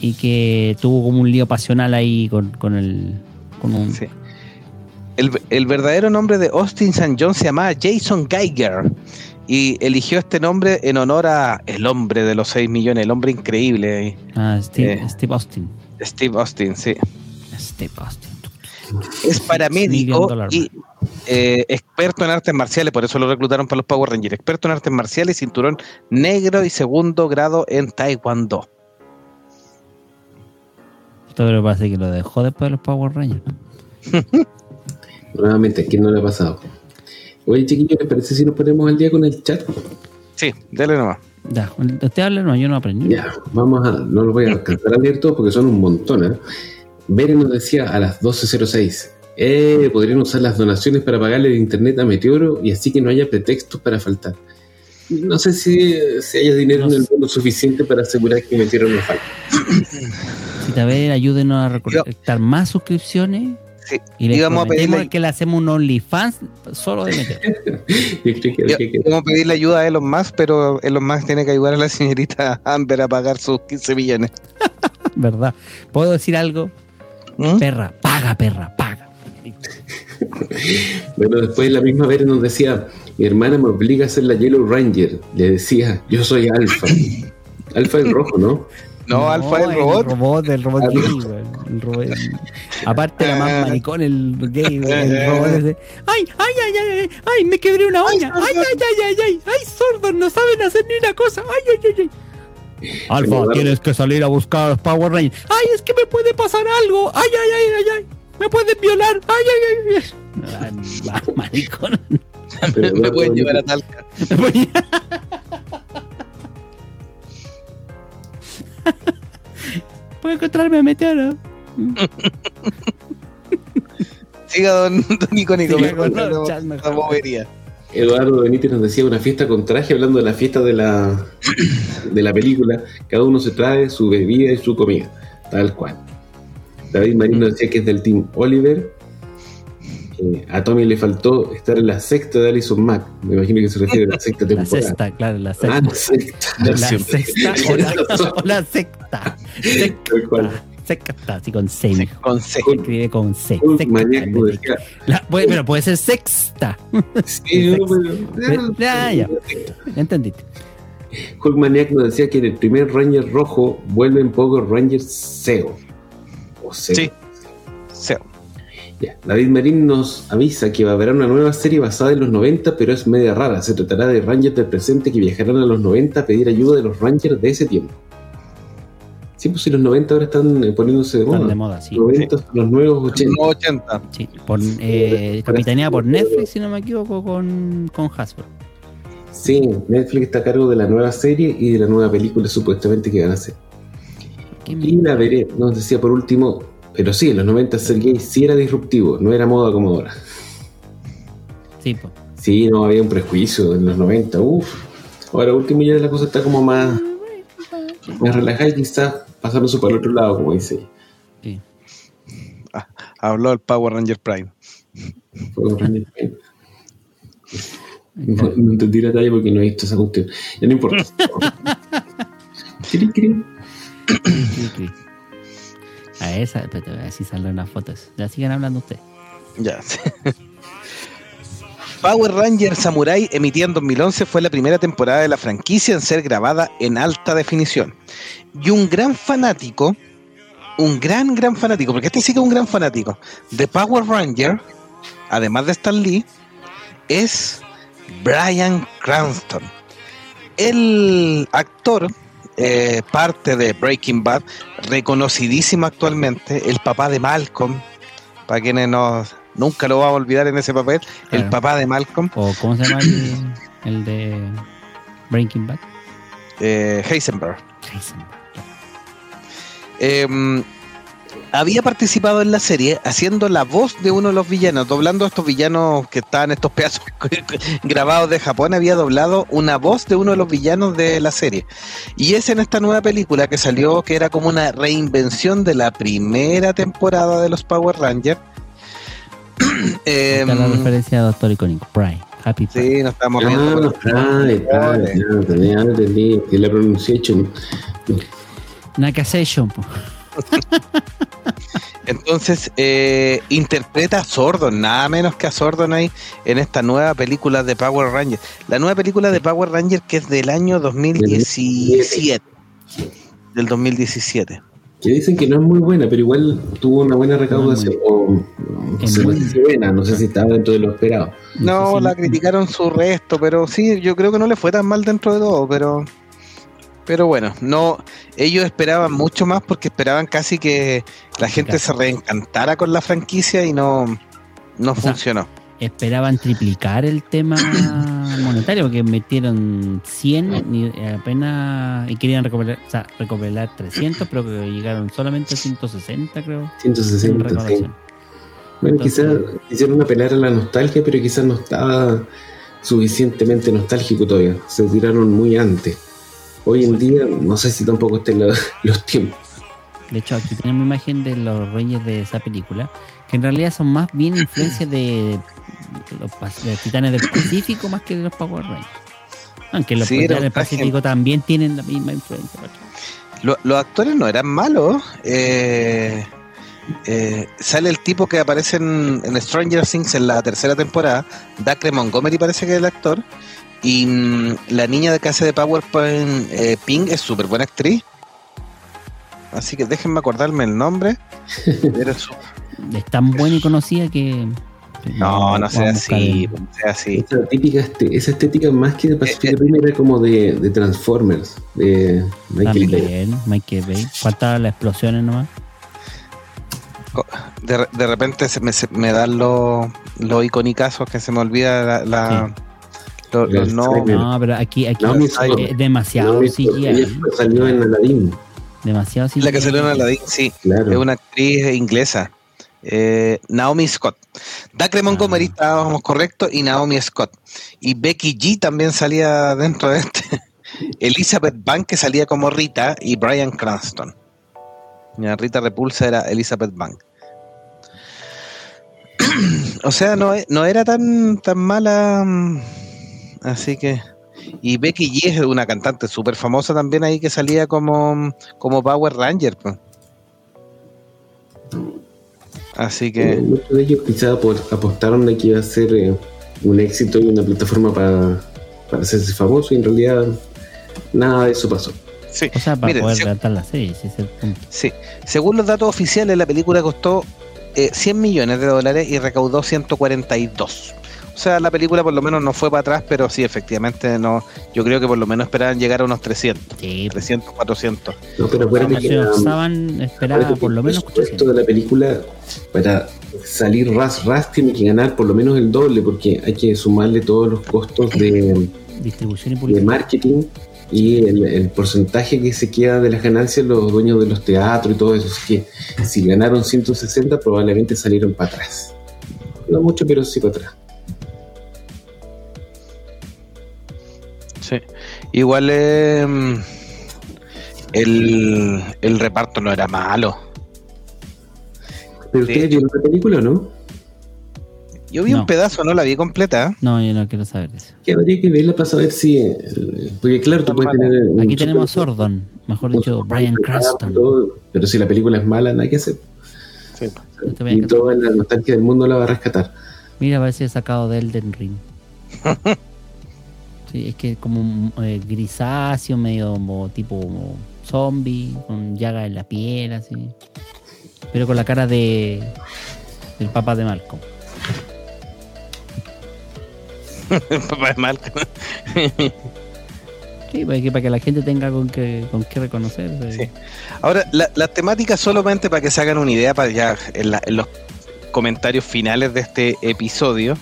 y que tuvo como un lío pasional ahí con, con el. Con un, Sí. El, el verdadero nombre de Austin St. John se llamaba Jason Geiger y eligió este nombre en honor a el hombre de los 6 millones, el hombre increíble, Ah, Steve, Eh. Steve Austin. Steve Austin, sí. Steve Austin. Es paramédico y eh, experto en artes marciales, por eso lo reclutaron para los Power Rangers. Experto en artes marciales, cinturón negro y segundo grado en Taekwondo. Esto pero parece que lo dejó después de los Power Rangers. Nuevamente, ¿a quién no le ha pasado? Oye, chiquillos, ¿les parece si nos ponemos al día con el chat? Sí, dale nomás. Ya, usted habla, no, yo no aprendí. Ya, vamos a. No lo voy a alcanzar a leer todos porque son un montón, ¿eh? Bere nos decía a las 12.06. Eh, podrían usar las donaciones para pagarle el internet a Meteoro y así que no haya pretextos para faltar. No sé si, si haya dinero No en el sé. mundo suficiente para asegurar que Meteoro no falte. Si te ver, ayúdenos a recolectar más suscripciones. Sí, Y le íbamos a pedirle, que le hacemos un OnlyFans solo de Meteoro. Yo que, Vamos a pedirle ayuda a Elon Musk, pero Elon Musk tiene que ayudar a la señorita Amber a pagar sus 15 millones. ¿Verdad? ¿Puedo decir algo? ¿Mm? Perra, paga, perra. Bueno, después la misma Bere nos decía, mi hermana me obliga a ser la Yellow Ranger. Le decía, yo soy Alfa. Alfa es rojo, ¿no? No, Alfa el robot. El robot, el robot Ah, gay, no. güey. El robot. Aparte la más maricón, el gay, güey, el robot ese. ¡Ay, ay, ay, ay, ay! ¡Ay, me quebré una uña! ¡Ay, ay, ay, ay, ay! ¡Ay, sordos! No saben hacer ni una cosa. ¡Ay, ay, ay, ay! Alfa, tienes que salir a buscar a los Power Rangers. ¡Ay, es que me puede pasar algo! ¡Ay, ay, ay, ay, ay! ¡Me pueden violar! ¡Ay, ay, ay! ay! Maricón. Me pueden llevar a Talca. Puedo encontrarme a Meteoro. Siga, don, don Icónico. Chats mejor. la bobería. Eduardo Benítez nos decía una fiesta con traje, hablando de la fiesta de la, de la película. Cada uno se trae su bebida y su comida, tal cual. David Marín nos decía que es del team Oliver. Eh, a Tommy le faltó estar en la sexta de Alison Mack. Me imagino que se refiere a la sexta La temporada. sexta, claro, la Ah, sexta. la sexta. La siempre. sexta o la, o la secta. Así con C. Con C. Se escribe con C. Maníaco de- La- puede- pero puede ser sexta. sí, no, pero- Ya, ya. ¿Ya entendiste? Hulk Maniac nos decía que en el primer Ranger rojo vuelven Power Rangers SEO. O. Sí. C. Ya. David Marín nos avisa que va a haber una nueva serie basada en los 90, pero es media rara. Se tratará de Rangers del presente que viajarán a los 90 a pedir ayuda de los Rangers de ese tiempo. Sí, pues si los 90 ahora están eh, poniéndose de Están moda. de moda, sí. 90 son los nuevos 80. Como 80. Sí, por, eh, capitaneada por Netflix, si no me equivoco, con, con Hasbro. Sí, Netflix está a cargo de la nueva serie y de la nueva película supuestamente que van a hacer. ¿Qué Y la veré, nos decía por último, pero sí, en los 90 ser gay sí era disruptivo, no era moda como ahora. Sí, pues. Sí, no había un prejuicio en los 90, uff. Ahora último ya la cosa está como más, más relajada y quizás pasándose para el otro lado, como dice ella. Sí. Habló el Power Ranger Prime. Un Ranger Prime. No, no entendí la talla porque no he visto esa cuestión. Ya no importa. A esa, salen unas fotos. Ya sigan hablando ustedes. Ya. Power Ranger Samurai, emitida en 2011, fue la primera temporada de la franquicia en ser grabada en alta definición. Y un gran fanático, un gran, gran fanático, porque este sí que es un gran fanático, de Power Ranger, además de Stan Lee, es Brian Cranston. El actor, eh, parte de Breaking Bad, reconocidísimo actualmente, el papá de Malcolm, para quienes no, nunca lo vamos a olvidar en ese papel, el papá de Malcolm, ¿O cómo se llama el, el de Breaking Bad? eh, Heisenberg. Heisenberg. Eh, había participado en la serie haciendo la voz de uno de los villanos, doblando a estos villanos que estaban estos pedazos grabados de Japón, había doblado una voz de uno de los villanos de la serie. Y es en esta nueva película que salió, que era como una reinvención de la primera temporada de los Power Rangers. Eh, la referencia de Doctor Icónico. Prime. Happy sí, nos estamos Ah, riendo. ah, ah, ya entendí, ya entendí. Que la. Nakasation. Entonces, eh, interpreta a Sordon, nada menos que a Sordon ahí en esta nueva película de Power Rangers. La nueva película de Power Rangers que es del año 2017. Del 2017. Que dicen que no es muy buena, pero igual tuvo una buena recaudación. No buena, no sé si estaba dentro de lo esperado. No, sé si- la criticaron su resto, pero sí, yo creo que no le fue tan mal dentro de todo, pero pero bueno, no ellos esperaban mucho más porque esperaban casi que la gente se reencantara con la franquicia y no no O sea, funcionó. Esperaban triplicar el tema monetario porque metieron 100 y apenas y querían recuperar, o sea, recuperar 300, pero que llegaron solamente a 160, creo. en 160, sí. Bueno, quizás quisieron apelar a la nostalgia, pero quizás no estaba suficientemente nostálgico todavía. Se tiraron muy antes. Hoy en día, no sé si tampoco estén lo- los tiempos. De hecho, aquí tenemos imagen de los reyes de esa película, que en realidad son más bien influencias de, los, de los titanes del Pacífico más que de los Power Rangers. Aunque los Sí, titanes del Pacífico también tienen la misma influencia. los actores no eran malos. eh, eh, sale el tipo que aparece en, en Stranger Things en la tercera temporada. Dacre Montgomery parece que es el actor. Y mm, la niña de casa de PowerPoint, eh, Ping, es súper buena actriz. Así que déjenme acordarme el nombre. Era su- Es tan buena y conocida que. No, no sea así, no sea así. Esa, típica, este- esa estética más que de Eh, Pacific Rim era como de, de Transformers, de Michael Bay. También, Michael Bay. Faltaban las explosiones nomás. De, de repente se me, se me dan los, los iconicazos que se me olvida la, la- lo- los no-. No, pero aquí, aquí es demasiado No, CGI. ella salió en Aladdin, Demasiado CGI. La que salió en Aladdin, sí. claro. Es una actriz inglesa. Eh, Naomi Scott. Dacre Montgomery Ah. estábamos correctos y Naomi Scott. Y Becky G también salía dentro de este. Elizabeth Bank que salía como Rita y Brian Cranston. Rita Repulsa era Elizabeth Bank. o sea, no, no era tan, tan mala. Así que. Y Becky G es una cantante súper famosa también ahí que salía como, como Power Ranger. pues. Así Eh, que, muchos de ellos quizá apo- apostaron de que iba a ser eh, un éxito y una plataforma para, para hacerse famoso y en realidad nada de eso pasó. sí. O sea, para Miren, poder se- la serie, ese es el punto. Sí, según los datos oficiales, la película costó eh, 100 millones de dólares y recaudó 142. O sea, la película por lo menos no fue para atrás, pero sí, efectivamente, no. Yo creo que por lo menos esperaban llegar a unos 300, Sí, pues, 300, 400. No, pero acuérdate que Oxaban esperaba por lo el menos presupuesto 800. de la película para salir ras ras tiene que ganar por lo menos el doble porque hay que sumarle todos los costos de, Distribución y de marketing y el, el porcentaje que se queda de las ganancias los dueños de los teatros y todo eso. Así que si ganaron 160 probablemente salieron para atrás. No mucho, pero sí para atrás. Igual eh, el, el reparto no era malo. ¿Pero De ustedes vieron la película o no? Yo vi No. un pedazo, no la vi completa. No, yo no quiero saber eso. Que habría que verla para saber si. eh, Porque claro, tú puedes tener. un Aquí tenemos a Sordon, mejor dicho, Brian Cranston. Pero si la película es mala, nada que hacer. Brian Y toda la nostalgia del mundo la va a rescatar. Mira, parece sacado de Elden Ring. Sí, es que como un, eh, grisáceo, medio como tipo como zombie, con llaga en la piel, así. Pero con la cara de del papá de Malcolm. El papá de Malcolm. Sí, para que, para que la gente tenga con qué, con qué reconocer. Sí. Ahora, la, la temática solamente para que se hagan una idea, para ya en, la- en los comentarios finales de este episodio,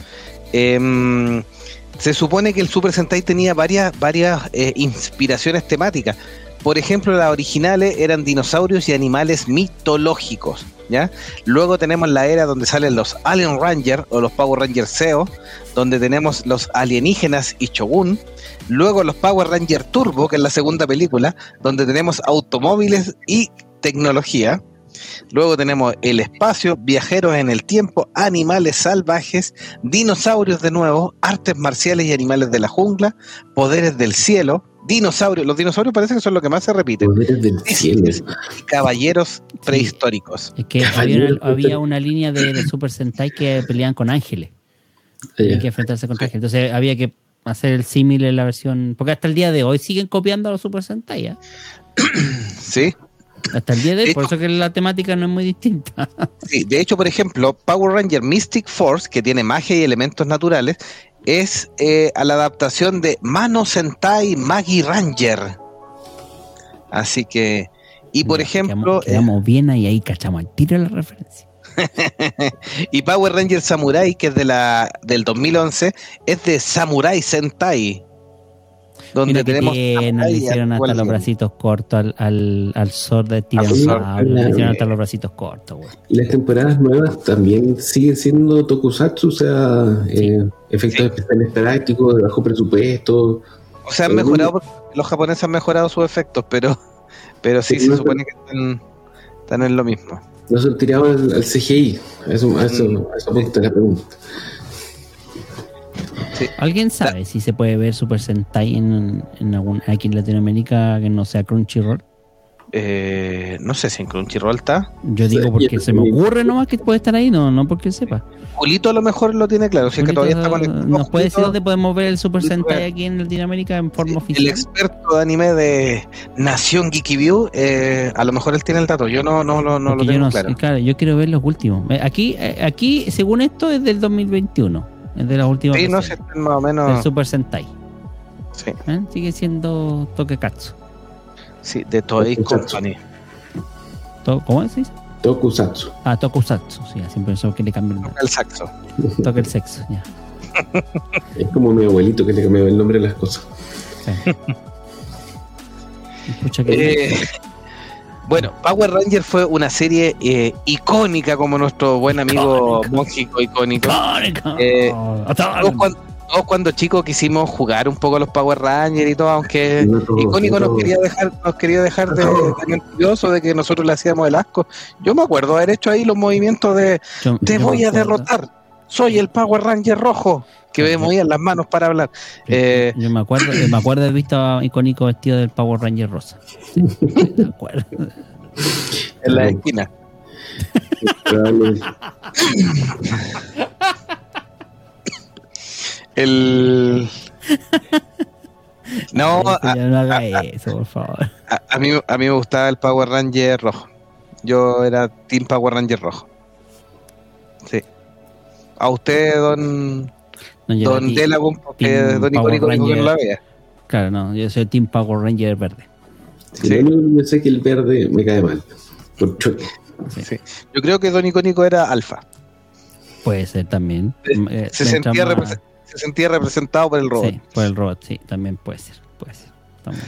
em, se supone que el Super Sentai tenía varias, varias eh, inspiraciones temáticas. Por ejemplo, las originales eran dinosaurios y animales mitológicos. ¿ya? Luego tenemos la era donde salen los Alien Ranger o los Power Rangers SEO, donde tenemos los alienígenas y Shogun. Luego los Power Ranger Turbo, que es la segunda película, donde tenemos automóviles y tecnología. Luego tenemos el espacio, viajeros en el tiempo, animales salvajes, dinosaurios de nuevo, artes marciales y animales de la jungla, poderes del cielo, dinosaurios. Los dinosaurios parece que son lo que más se repiten. Poderes del cielo. Y caballeros prehistóricos. Es que había, había una línea de, de Super Sentai que peleaban con ángeles. Había que enfrentarse contra ángeles. Entonces había que hacer el símil en la versión. Porque hasta el día de hoy siguen copiando a los Super Sentai. ¿eh? ¿Sí? Hasta el día de hoy. Por eso que la temática no es muy distinta. Sí, de hecho, por ejemplo, Power Ranger Mystic Force, que tiene magia y elementos naturales, es eh, a la adaptación de Mano Sentai Magi Ranger. Así que, y por ejemplo, Quedamos, quedamos bien ahí, ahí cachamos tiro la referencia. y Power Ranger Samurai, que es de la del 2011, es de Samurai Sentai. Donde Mira que tenemos bien, samurai le hicieron hasta los bracitos cortos al, al, al Sword de Tiranosaurio. Le hicieron hasta los bracitos cortos, güey. Y las temporadas nuevas también siguen siendo tokusatsu, o sea, eh, efectos Sí. especiales prácticos, de bajo presupuesto. O sea, han mejorado, los japoneses han mejorado sus efectos, pero, pero sí, Sí, se no, supone que están, están en lo mismo. No se han tirado al, al CGI. A eso, a eso, Mm. a eso apunta la pregunta. ¿Alguien sabe si se puede ver Super Sentai en, en algún, aquí en Latinoamérica que no sea Crunchyroll? Eh, no sé si en Crunchyroll está. Yo digo porque yo se me ocurre nomás que puede estar ahí, no, no porque sepa. Julito a lo mejor lo tiene claro, si es que todavía está conectado. ¿Nos puede decir dónde podemos ver el Super Sentai eh, aquí en Latinoamérica en forma El oficial? experto de anime de Nación Geeky View, eh, a lo mejor él tiene el dato. Yo no, no, no, no lo yo tengo no claro. sé, claro, yo quiero ver los últimos. Eh, Aquí, eh, aquí, según esto, es del 2021. Es de las últimas Sí, no sé, versiones, más o del. Super Sentai. Sí, ¿eh? Sigue siendo Tokekatsu. sí, de Toei. Company. To- ¿Cómo decís? Tokusatsu. Ah, Tokusatsu. Sí, siempre pensaba que le cambié el nombre. El saxo. Toque el sexo, ya. Es como mi abuelito que le cambiaba el nombre a las cosas. Sí. Escucha que. Eh, bueno, Power Ranger fue una serie eh, icónica, como nuestro buen amigo. Mójico icónico. ¡Icónico! eh, Hasta- Todos cuando, todos cuando chicos quisimos jugar un poco a los Power Rangers y todo, aunque No icónico no nos quería dejar, nos quería dejar de, de mentiroso de que nosotros le hacíamos el asco. Yo me acuerdo haber hecho ahí los movimientos de Yo- te yo voy a derrotar, soy el Power Ranger rojo, que me movían las manos para hablar. Eh, Yo me acuerdo, me acuerdo de visto a icónico vestido del Power Ranger rosa. Sí, me acuerdo. en la esquina. El. No, a, no haga eso, por favor. a- a mí, a mí me gustaba el Power Ranger rojo. Yo era Team Power Ranger rojo. Sí. A usted, don, don Delagun, porque don Icónico dijo que no la vea. Claro, no, yo soy Team Power Ranger verde. Sí, yo sé que el verde me cae mal. Por choque. Sí. Yo creo que don Icónico era alfa. Puede ser también. Eh, Se sentía, entra más- represe- se sentía representado por el robot. Sí, por el robot, sí, también puede ser. Puede ser. Estamos-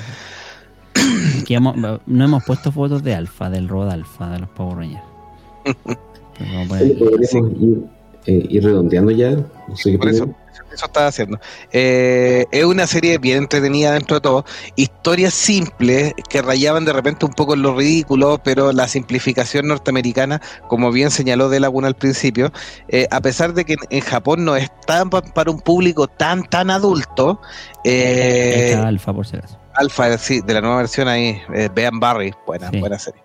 Aquí hemos- no hemos puesto fotos de Alpha, del robot Alpha, de los Power Rangers. Pero vamos a poner Eh, ir redondeando ya. No sé qué Por eso, estaba haciendo. Eh, es una serie bien entretenida dentro de todo. Historias simples que rayaban de repente un poco en lo ridículo, pero la simplificación norteamericana, como bien señaló De Laguna al principio, eh, a pesar de que en, en Japón no es tan pa- para un público tan, tan adulto, eh, Alpha, por si acaso. Alpha, sí, de la nueva versión ahí, eh, Bean Barry, buena, Sí. buena serie.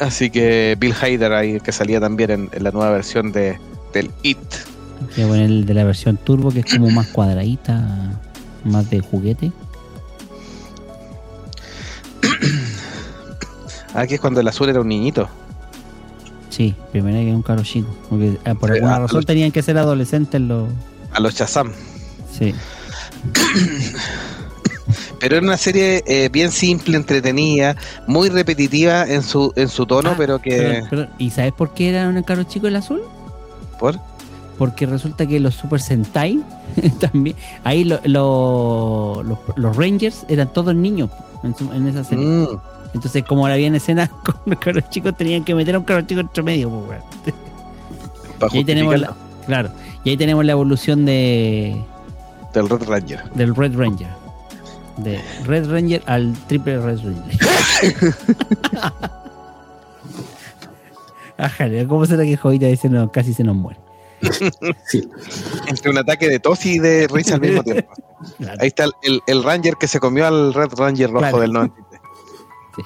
Así que Bill Hader ahí, que salía también en, en la nueva versión de, del It. Voy a poner el de la versión turbo, que es como más cuadradita, más de juguete. Aquí es cuando el azul era un niñito. Sí, primero que un caro chico. Porque eh, por alguna a razón los- tenían que ser adolescentes los. A los Shazam. Sí. Pero era una serie eh, bien simple, entretenida, muy repetitiva en su en su tono, Ah, pero que. ¿Y sabes por qué era un caro chico el azul? por Porque resulta que los Super Sentai también. Ahí lo- lo- los, los Rangers eran todos niños en, su- en esa serie. Mm, Entonces, como había en escena con los caros chicos, tenían que meter a un caro chico entre medio. pues, Y ahí tenemos la, claro. Y ahí tenemos la evolución de del Red Ranger. del Red Ranger. De Red Ranger al triple Red Ranger. Ajá, ¿cómo será que Jovita dice no, casi se nos muere? Sí. Entre un ataque de tos y de risa al mismo tiempo. Claro. Ahí está el, el- el Ranger que se comió al Red Ranger rojo Claro. del 93. Sí.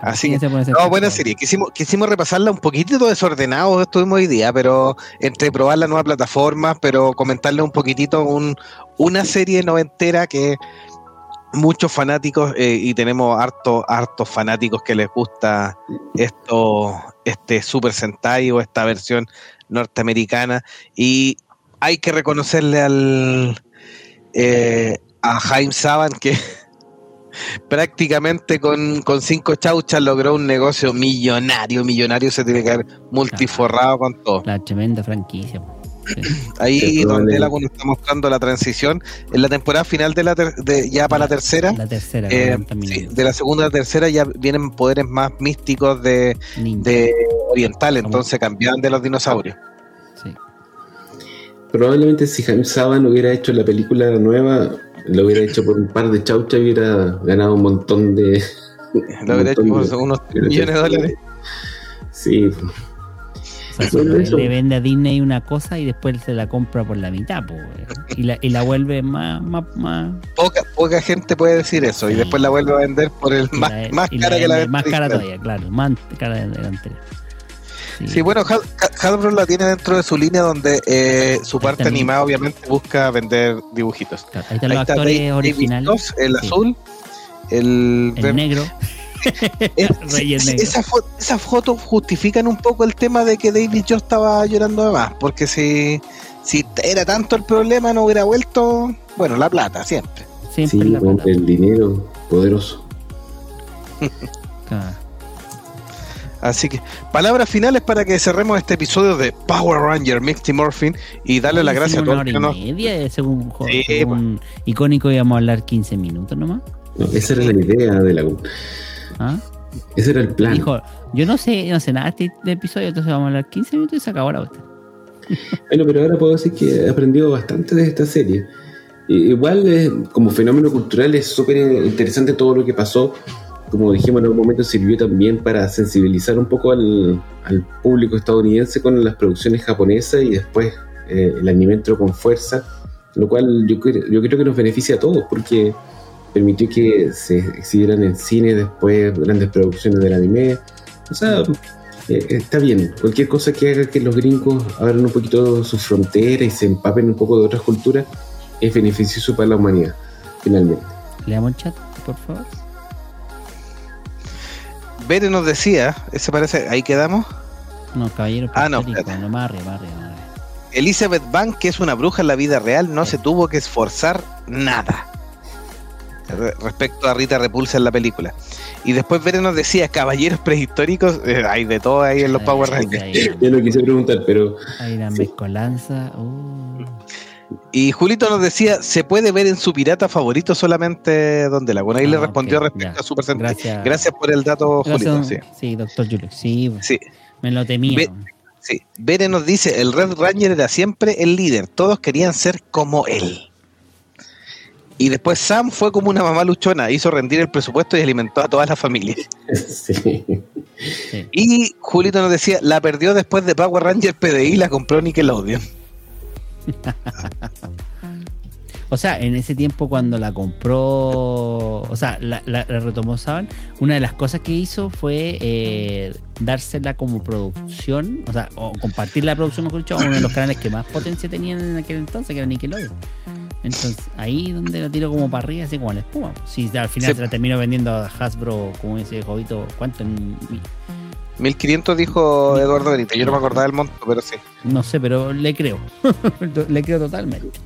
Así ¿Quién que- No, buena serie. Quisimos, quisimos repasarla un poquitito desordenado, estuvimos hoy día, pero entre probar la nueva plataforma, pero comentarle un poquitito un, una serie noventera que muchos fanáticos, eh, y tenemos hartos hartos fanáticos que les gusta esto, este Super Sentai o esta versión norteamericana, y hay que reconocerle al eh, a Jaime Saban que prácticamente con, con cinco chauchas logró un negocio millonario, millonario se tiene que haber multiforrado con todo. La tremenda franquicia. Ahí donde probablemente. la está mostrando la transición en la temporada final de la ter- de, ya para la tercera. La tercera, eh, 40 sí, minutos. de la segunda a la tercera ya vienen poderes más místicos de, de oriental, entonces cambiaban de los dinosaurios. Sí. Probablemente si Jaime Saban hubiera hecho la película nueva, lo hubiera hecho por un par de chauchas y hubiera ganado un montón de. Lo hubiera hecho por de- unos millones de dólares. Sí, Le- eso. le vende a Disney una cosa y después se la compra por la mitad, po, y, la, y la vuelve más, más, más, Poca, poca gente puede decir eso y después la vuelve a vender por el más, la- más cara que la más cara todavía, claro, más cara de la anterior. Sí, bueno, Had- la tiene dentro de su línea donde eh, su Ahí parte animada obviamente busca vender dibujitos. claro, ahí están Ahí los está actores David- David originales, el Sí. azul, el, el negro, Es- Reyes sí, negro. esa, fo- esa foto justifican un poco el tema de que David Jones estaba llorando de más, porque si, si era tanto el problema no hubiera vuelto, bueno, la plata siempre. siempre sí, la con plata. el dinero poderoso. Así que, palabras finales para que cerremos este episodio de Power Ranger Mighty Morphin y darle las gracias a todos una los hora y nos- media, según, jo- Sí, según icónico íbamos a hablar 15 minutos nomás. No, esa era la idea de la. ¿Ah? Ese era el plan. Dijo, yo no sé, no sé nada de este episodio, entonces vamos a hablar 15 minutos y se acabó la cuestión. Bueno, pero ahora puedo decir que he aprendido bastante de esta serie. Igual, eh, como fenómeno cultural, es súper interesante todo lo que pasó. Como dijimos en algún momento, sirvió también para sensibilizar un poco al, al público estadounidense con las producciones japonesas y después eh, el anime entró con fuerza, lo cual yo, yo creo que nos beneficia a todos porque permitió que se exhibieran en cine después grandes producciones del anime. O sea, Eh, está bien, cualquier cosa que haga que los gringos abran un poquito sus fronteras y se empapen un poco de otras culturas es beneficioso para la humanidad, finalmente. Leamos el chat, por favor. Bere nos decía, ese parece, ahí quedamos. No, caballero. Ah, no, no, más arriba, más arriba, más arriba. Elizabeth Bank, que es una bruja en la vida real, no se tuvo que esforzar nada. Re- respecto a Rita Repulsa en la película. Y después Bere nos decía, caballeros prehistóricos, eh, hay de todo ahí en los Ay, Power Rangers. Ya lo quise preguntar, pero Hay una mezcolanza. uh. Y Julito nos decía, ¿se puede ver en su pirata favorito solamente donde la? Bueno, ahí le Ah, respondió ok, respecto ya. a Super Sentai. Gracias. Gracias por el dato, Julito. Gracias, Sí, sí, doctor Julio. Sí, sí, me lo temía. Ve- sí. Bere nos dice, el Red Ranger era siempre el líder, todos querían ser como él. Y después Sam fue como una mamá luchona, hizo rendir el presupuesto y alimentó a toda la familia. sí. Sí. Y Julito nos decía, la perdió después de Power Ranger PDI y la compró Nickelodeon. O sea, en ese tiempo cuando la compró, o sea, la, la- la retomó Saban, una de las cosas que hizo fue eh, dársela como producción, o sea, o compartir la producción, mejor dicho, a uno de los canales que más potencia tenían en aquel entonces, que era Nickelodeon. Entonces, ahí donde la tiró como para arriba, así como la espuma. Si al final Sí. se la terminó vendiendo a Hasbro, como ese jovito, ¿cuánto? En- 1500 dijo Eduardo Benítez, yo no me acordaba del monto, pero sí. no sé, pero le creo. le creo totalmente.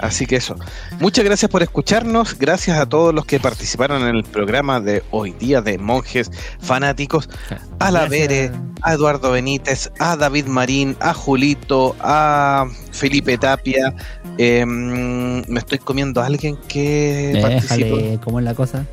Así que eso. Muchas gracias por escucharnos. Gracias a todos los que participaron en el programa de hoy día de Monjes Fanáticos. A la. Bere, a Eduardo Benítez, a David Marín, a Julito, a Felipe Tapia. Eh, me estoy comiendo a alguien que participó. ¿cómo es la cosa?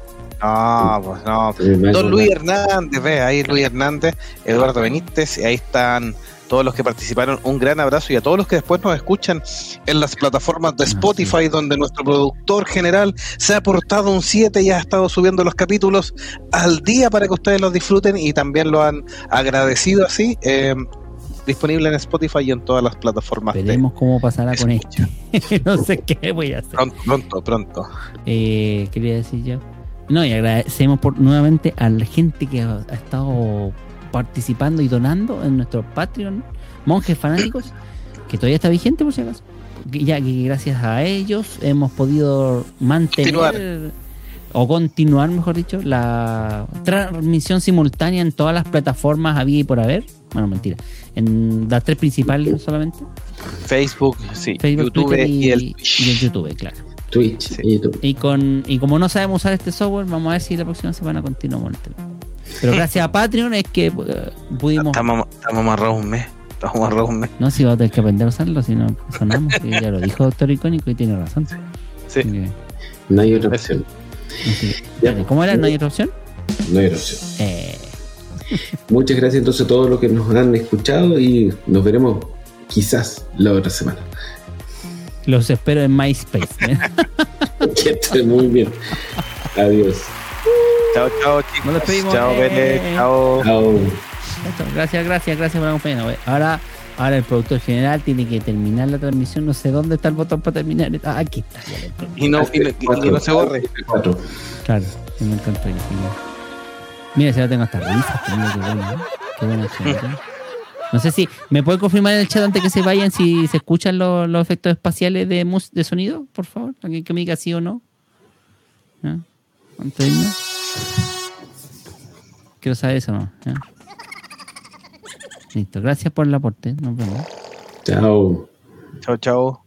No, pues no. Don Luis. Hernández, ve ahí Luis Hernández, Eduardo Benítez, y ahí están todos los que participaron. Un gran abrazo y a todos los que después nos escuchan en las plataformas de Spotify, donde nuestro productor general se ha portado un 7 y ha estado subiendo los capítulos al día para que ustedes los disfruten y también lo han agradecido así. eh, disponible en Spotify y en todas las plataformas. de- Veremos cómo pasará con este. no sé qué voy a hacer. Pronto, pronto, pronto. Eh, quería decir yo. No, y agradecemos por, nuevamente a la gente que ha, ha estado participando y donando en nuestro Patreon, monjes fanáticos, que todavía está vigente por si acaso. Ya que gracias a ellos hemos podido mantener Continuar. o continuar, mejor dicho, la transmisión simultánea en todas las plataformas había y por haber. Bueno, mentira. En las tres principales solamente. Facebook, sí, Facebook, YouTube Twitter y, y, el y el YouTube, claro. Twitch Sí. y YouTube. Y con y como no sabemos usar este software, vamos a ver si la próxima semana continuamos. el tema. Pero gracias a Patreon es que eh, pudimos. Estamos, estamos amarrados un mes. Estamos amarrados un mes. No, si vamos a tener que aprender a usarlo, si no sonamos. y ya lo dijo Doctor Icónico y tiene razón. Sí. Que- No hay otra opción. Ya. ¿Cómo era? ¿No hay otra opción? No hay otra opción. Eh, Muchas gracias entonces a todos los que nos han escuchado y nos veremos quizás la otra semana. los espero en MySpace. ¿eh? Que estén muy bien. Adiós. Chao, chao, chicos. Nos despedimos. Chao, Eh. Bene. Chao. Chao. Gracias, gracias, gracias por acompañarnos. Ahora, ahora el productor general tiene que terminar la transmisión. No sé dónde está el botón para terminar. Ah, aquí está. Y no, y, no- y- y no se borre. Cuatro. Claro, me ya. Mira, si ahora tengo hasta Mira qué bueno. ¿eh? Qué buena gente. No sé si me puede confirmar en el chat antes que se vayan si se escuchan los, los efectos espaciales de, mus- de sonido, por favor. Alguien que me diga sí o no. Irnos. Quiero saber eso, ¿no? ¿Ya? Listo, gracias por el aporte. Nos vemos. Chao. Chao, chao.